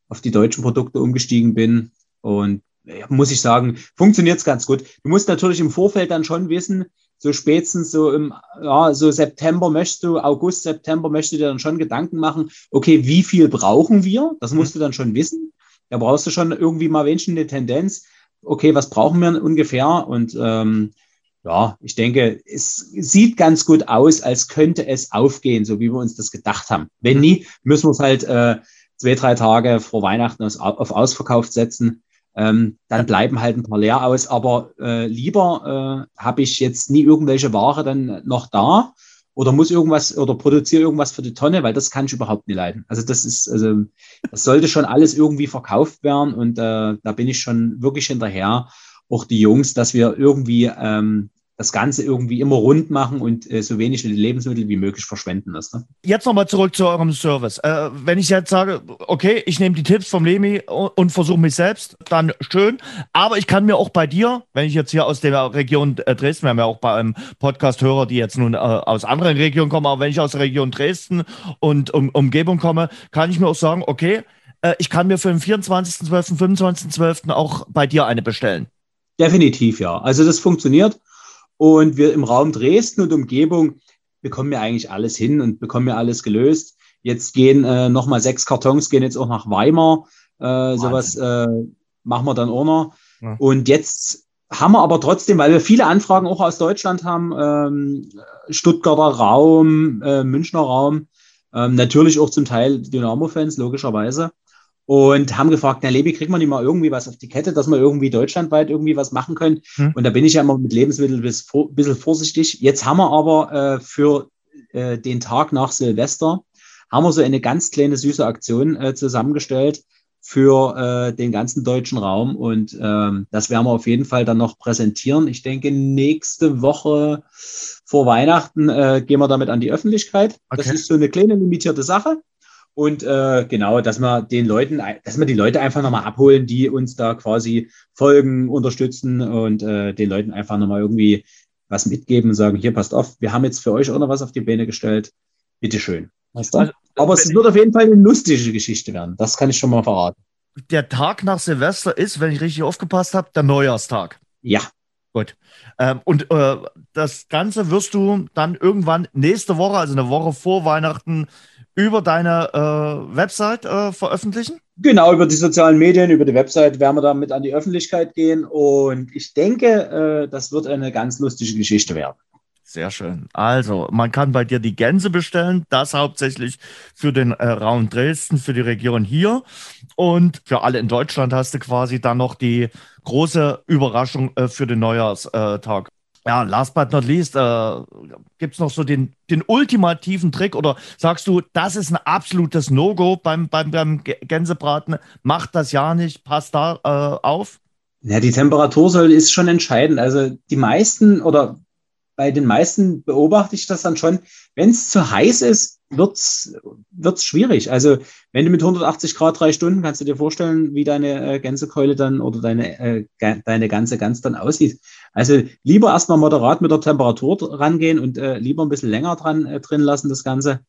auf die deutschen Produkte umgestiegen bin. Und muss ich sagen, funktioniert es ganz gut. Du musst natürlich im Vorfeld dann schon wissen, so spätestens so im, ja, so September möchtest du, August, September möchtest du dir dann schon Gedanken machen, okay, wie viel brauchen wir? Das musst du dann schon wissen. Da brauchst du schon irgendwie mal wenigstens eine Tendenz. Okay, was brauchen wir ungefähr? Und ähm, ja, ich denke, es sieht ganz gut aus, als könnte es aufgehen, so wie wir uns das gedacht haben. Wenn mhm. nie, müssen wir es halt äh, zwei, drei Tage vor Weihnachten auf Ausverkauf setzen. Ähm, dann bleiben halt ein paar leer aus. Aber äh, lieber äh, habe ich jetzt nie irgendwelche Ware dann noch da oder muss irgendwas oder produziere irgendwas für die Tonne, weil das kann ich überhaupt nicht leiden. Also das ist, also das sollte schon alles irgendwie verkauft werden und äh, da bin ich schon wirklich hinterher. Auch die Jungs, dass wir irgendwie ähm, das Ganze irgendwie immer rund machen und äh, so wenig Lebensmittel wie möglich verschwenden lässt. Ne? Jetzt nochmal zurück zu eurem Service. Äh, wenn ich jetzt sage, okay, ich nehme die Tipps vom Lemi und, und versuche mich selbst, dann schön. Aber ich kann mir auch bei dir, wenn ich jetzt hier aus der Region äh, Dresden, wir haben ja auch bei einem Podcast Hörer, die jetzt nun äh, aus anderen Regionen kommen, aber wenn ich aus der Region Dresden und um, Umgebung komme, kann ich mir auch sagen, okay, äh, ich kann mir für den 24.12., 25.12. auch bei dir eine bestellen. Definitiv, ja. Also das funktioniert. Und wir im Raum Dresden und Umgebung bekommen wir eigentlich alles hin und bekommen wir alles gelöst. Jetzt gehen äh, nochmal sechs Kartons, gehen jetzt auch nach Weimar. Äh, sowas äh, machen wir dann auch noch. Ja. Und jetzt haben wir aber trotzdem, weil wir viele Anfragen auch aus Deutschland haben, ähm, Stuttgarter Raum, äh, Münchner Raum, ähm, natürlich auch zum Teil Dynamo-Fans, logischerweise und haben gefragt, na Lebi, kriegt man nicht mal irgendwie was auf die Kette, dass wir irgendwie deutschlandweit irgendwie was machen können? Hm. Und da bin ich ja immer mit Lebensmitteln ein bisschen vorsichtig. Jetzt haben wir aber äh, für äh, den Tag nach Silvester, haben wir so eine ganz kleine süße Aktion äh, zusammengestellt für äh, den ganzen deutschen Raum. Und ähm, das werden wir auf jeden Fall dann noch präsentieren. Ich denke, nächste Woche vor Weihnachten äh, gehen wir damit an die Öffentlichkeit. Okay. Das ist so eine kleine limitierte Sache. Und äh, genau, dass wir den Leuten, dass wir die Leute einfach nochmal abholen, die uns da quasi folgen, unterstützen und äh, den Leuten einfach nochmal irgendwie was mitgeben und sagen, hier passt auf, wir haben jetzt für euch auch noch was auf die Beine gestellt. Bitteschön. Weißt du? Also, Aber es wird auf jeden Fall eine lustige Geschichte werden. Das kann ich schon mal verraten. Der Tag nach Silvester ist, wenn ich richtig aufgepasst habe, der Neujahrstag. Ja. Gut. Ähm, und äh, das Ganze wirst du dann irgendwann nächste Woche, also eine Woche vor Weihnachten, über deine äh, Website äh, veröffentlichen? Genau, über die sozialen Medien, über die Website werden wir damit an die Öffentlichkeit gehen. Und ich denke, äh, das wird eine ganz lustige Geschichte werden. Sehr schön. Also, man kann bei dir die Gänse bestellen, das hauptsächlich für den äh, Raum Dresden, für die Region hier. Und für alle in Deutschland hast du quasi dann noch die große Überraschung äh, für den Neujahrstag. Ja, last but not least, äh, gibt es noch so den, den ultimativen Trick oder sagst du, das ist ein absolutes No-Go beim, beim, beim Gänsebraten? Macht das ja nicht, passt da äh, auf? Ja, die Temperatur soll, ist schon entscheidend. Also die meisten oder bei den meisten beobachte ich das dann schon, wenn es zu heiß ist, wird's wird's schwierig. Also wenn du mit 180 Grad drei Stunden, kannst du dir vorstellen, wie deine äh, Gänsekeule dann oder deine, äh, deine ganze Gans dann aussieht. Also lieber erstmal moderat mit der Temperatur rangehen und äh, lieber ein bisschen länger dran äh, drin lassen, das Ganze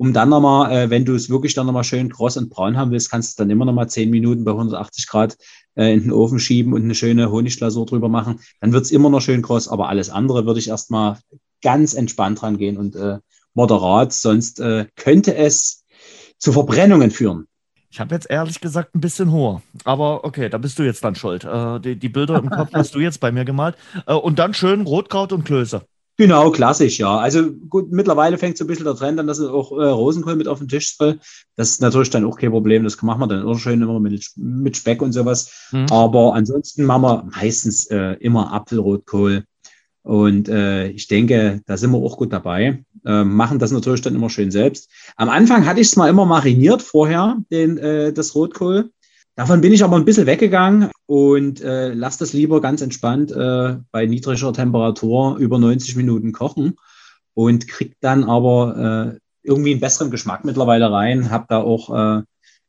um dann nochmal, äh, wenn du es wirklich dann nochmal schön kross und braun haben willst, kannst du dann immer nochmal zehn Minuten bei 180 Grad äh, in den Ofen schieben und eine schöne Honigglasur drüber machen. Dann wird es immer noch schön kross, aber alles andere würde ich erstmal ganz entspannt rangehen und äh, moderat, sonst äh, könnte es zu Verbrennungen führen. Ich habe jetzt ehrlich gesagt ein bisschen hoher. Aber okay, da bist du jetzt dann schuld. Äh, die, die, Bilder im Kopf hast du jetzt bei mir gemalt. Äh, und dann schön Rotkraut und Klöße. Genau, klassisch, ja. Also gut, mittlerweile fängt so ein bisschen der Trend an, dass auch äh, Rosenkohl mit auf den Tisch soll. Das ist natürlich dann auch kein Problem. Das machen wir dann auch schön immer mit, mit Speck und sowas. Mhm. Aber ansonsten machen wir meistens äh, immer Apfelrotkohl. Und äh, ich denke, da sind wir auch gut dabei. Äh, machen das natürlich dann immer schön selbst. Am Anfang hatte ich es mal immer mariniert vorher, den, äh, das Rotkohl. Davon bin ich aber ein bisschen weggegangen und äh, lasse das lieber ganz entspannt äh, bei niedriger Temperatur über 90 Minuten kochen und kriege dann aber äh, irgendwie einen besseren Geschmack mittlerweile rein. Habe da auch äh,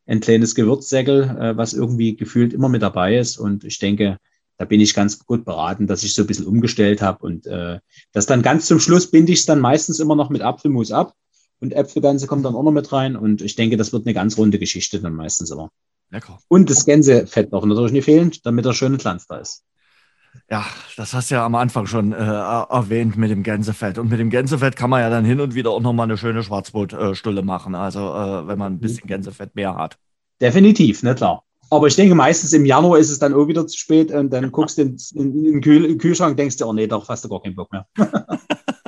ein kleines Gewürzsäckel, äh, was irgendwie gefühlt immer mit dabei ist. Und ich denke, da bin ich ganz gut beraten, dass ich so ein bisschen umgestellt habe. Und äh, das dann ganz zum Schluss binde ich es dann meistens immer noch mit Apfelmus ab. Und Äpfelganze kommt dann auch noch mit rein. Und ich denke, das wird eine ganz runde Geschichte dann meistens immer. Lecker. Und das Gänsefett noch natürlich nicht fehlen, damit der schöne Glanz da ist. Ja, das hast du ja am Anfang schon äh, erwähnt mit dem Gänsefett. Und mit dem Gänsefett kann man ja dann hin und wieder auch nochmal eine schöne Schwarzbrotstulle machen. Also, äh, wenn man ein bisschen Gänsefett mehr hat. Definitiv, ne klar. Aber ich denke, meistens im Januar ist es dann auch wieder zu spät und dann guckst du in, in, in den Kühl Kühlschrank und denkst dir, oh nee, doch hast du gar keinen Bock mehr.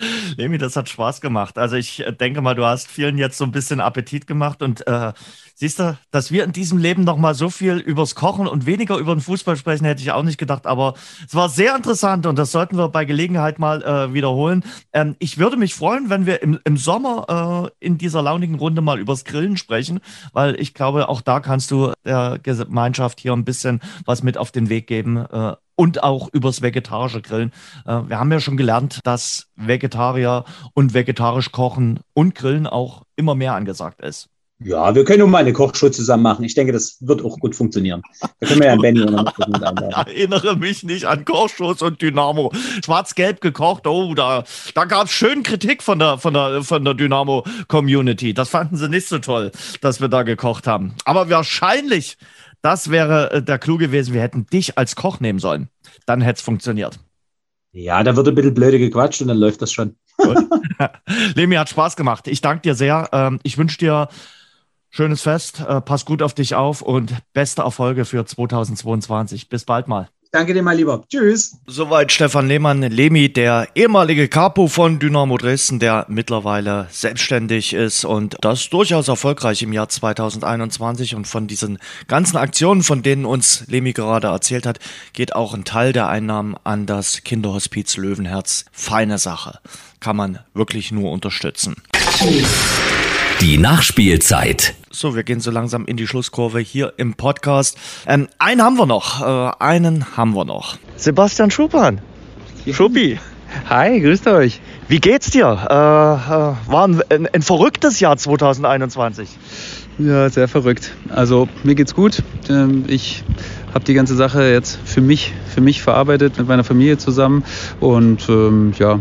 Lemi, das hat Spaß gemacht. Also ich äh, denke mal, du hast vielen jetzt so ein bisschen Appetit gemacht und äh, siehst du, dass wir in diesem Leben noch mal so viel übers Kochen und weniger über den Fußball sprechen, hätte ich auch nicht gedacht. Aber es war sehr interessant und das sollten wir bei Gelegenheit mal äh, wiederholen. Ähm, ich würde mich freuen, wenn wir im, im Sommer äh, in dieser launigen Runde mal übers Grillen sprechen, weil ich glaube, auch da kannst du der Gemeinschaft hier ein bisschen was mit auf den Weg geben äh, und auch übers vegetarische Grillen. Äh, wir haben ja schon gelernt, dass Vegetarier und vegetarisch kochen und Grillen auch immer mehr angesagt ist. Ja, wir können mal eine Kochshow zusammen machen. Ich denke, das wird auch gut funktionieren. Da können wir ja Benny Erinnere mich nicht an Kochshows und Dynamo. Schwarz-Gelb gekocht. Oh, da, da gab es schön Kritik von der, von der, von der Dynamo-Community. Das fanden sie nicht so toll, dass wir da gekocht haben. Aber wahrscheinlich das wäre äh, der Clou gewesen. Wir hätten dich als Koch nehmen sollen. Dann hätte es funktioniert. Ja, da wird ein bisschen blöde gequatscht und dann läuft das schon. Lemi hat Spaß gemacht. Ich danke dir sehr. Ähm, ich wünsche dir schönes Fest. Äh, pass gut auf dich auf und beste Erfolge für 2022. Bis bald mal. Danke dir, mein Lieber. Tschüss. Soweit Stefan Lehmann, Lemi, der ehemalige Capo von Dynamo Dresden, der mittlerweile selbstständig ist und das durchaus erfolgreich im Jahr 2021. Und von diesen ganzen Aktionen, von denen uns Lemi gerade erzählt hat, geht auch ein Teil der Einnahmen an das Kinderhospiz Löwenherz. Feine Sache. Kann man wirklich nur unterstützen. Die Nachspielzeit. So, wir gehen so langsam in die Schlusskurve hier im Podcast. Ähm, einen haben wir noch. Äh, einen haben wir noch. Sebastian Schupan. Schuppi. Hi, grüßt euch. Wie geht's dir? Äh, äh, war ein, ein, ein, verrücktes Jahr 2021. Ja, sehr verrückt. Also mir geht's gut. Ähm, ich habe die ganze Sache jetzt für mich, für mich verarbeitet mit meiner Familie zusammen und ähm, ja,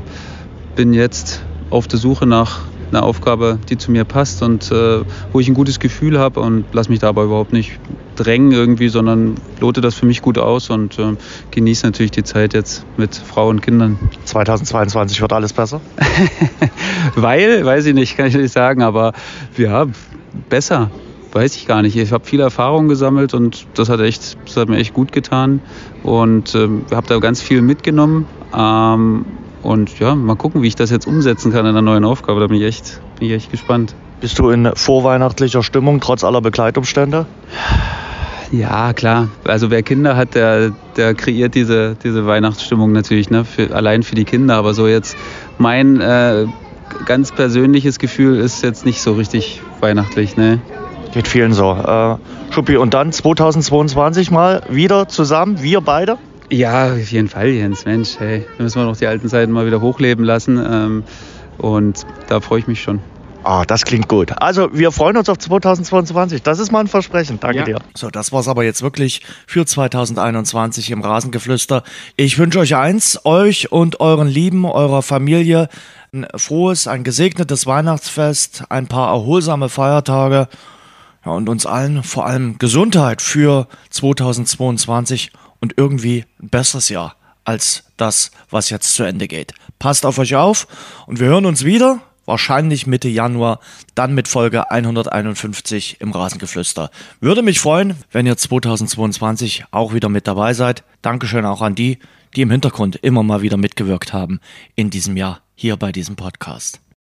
bin jetzt auf der Suche nach eine Aufgabe, die zu mir passt und äh, wo ich ein gutes Gefühl habe und lass mich dabei überhaupt nicht drängen irgendwie, sondern lote das für mich gut aus und äh, genieße natürlich die Zeit jetzt mit Frau und Kindern. 2022 wird alles besser? Weil, weiß ich nicht, kann ich nicht sagen, aber ja, besser. weiß ich gar nicht. Ich habe viele Erfahrungen gesammelt und das hat echt, das hat mir echt gut getan und ähm, habe da ganz viel mitgenommen. Ähm, und ja, mal gucken, wie ich das jetzt umsetzen kann in einer neuen Aufgabe. Da bin ich echt, bin ich echt gespannt. Bist du in vorweihnachtlicher Stimmung trotz aller Begleitumstände? Ja, klar. Also wer Kinder hat, der, der kreiert diese, diese Weihnachtsstimmung natürlich, ne? Für, allein für die Kinder. Aber so jetzt mein äh, ganz persönliches Gefühl ist jetzt nicht so richtig weihnachtlich, ne? Geht vielen so. Äh, Schuppi, und dann 2022 mal wieder zusammen, wir beide? Ja, auf jeden Fall, Jens. Mensch, hey, da müssen wir noch die alten Zeiten mal wieder hochleben lassen. Ähm, und da freue ich mich schon. Ah, das klingt gut. Also, wir freuen uns auf 2022. Das ist mal ein Versprechen. Danke ja. dir. So, das war's aber jetzt wirklich für 2021 im Rasengeflüster. Ich wünsche euch eins, euch und euren Lieben, eurer Familie, ein frohes, ein gesegnetes Weihnachtsfest, ein paar erholsame Feiertage ja, und uns allen vor allem Gesundheit für 2022 und irgendwie ein besseres Jahr als das, was jetzt zu Ende geht. Passt auf euch auf und wir hören uns wieder, wahrscheinlich Mitte Januar, dann mit Folge 151 im Rasengeflüster. Würde mich freuen, wenn ihr 2022 auch wieder mit dabei seid. Dankeschön auch an die, die im Hintergrund immer mal wieder mitgewirkt haben in diesem Jahr hier bei diesem Podcast.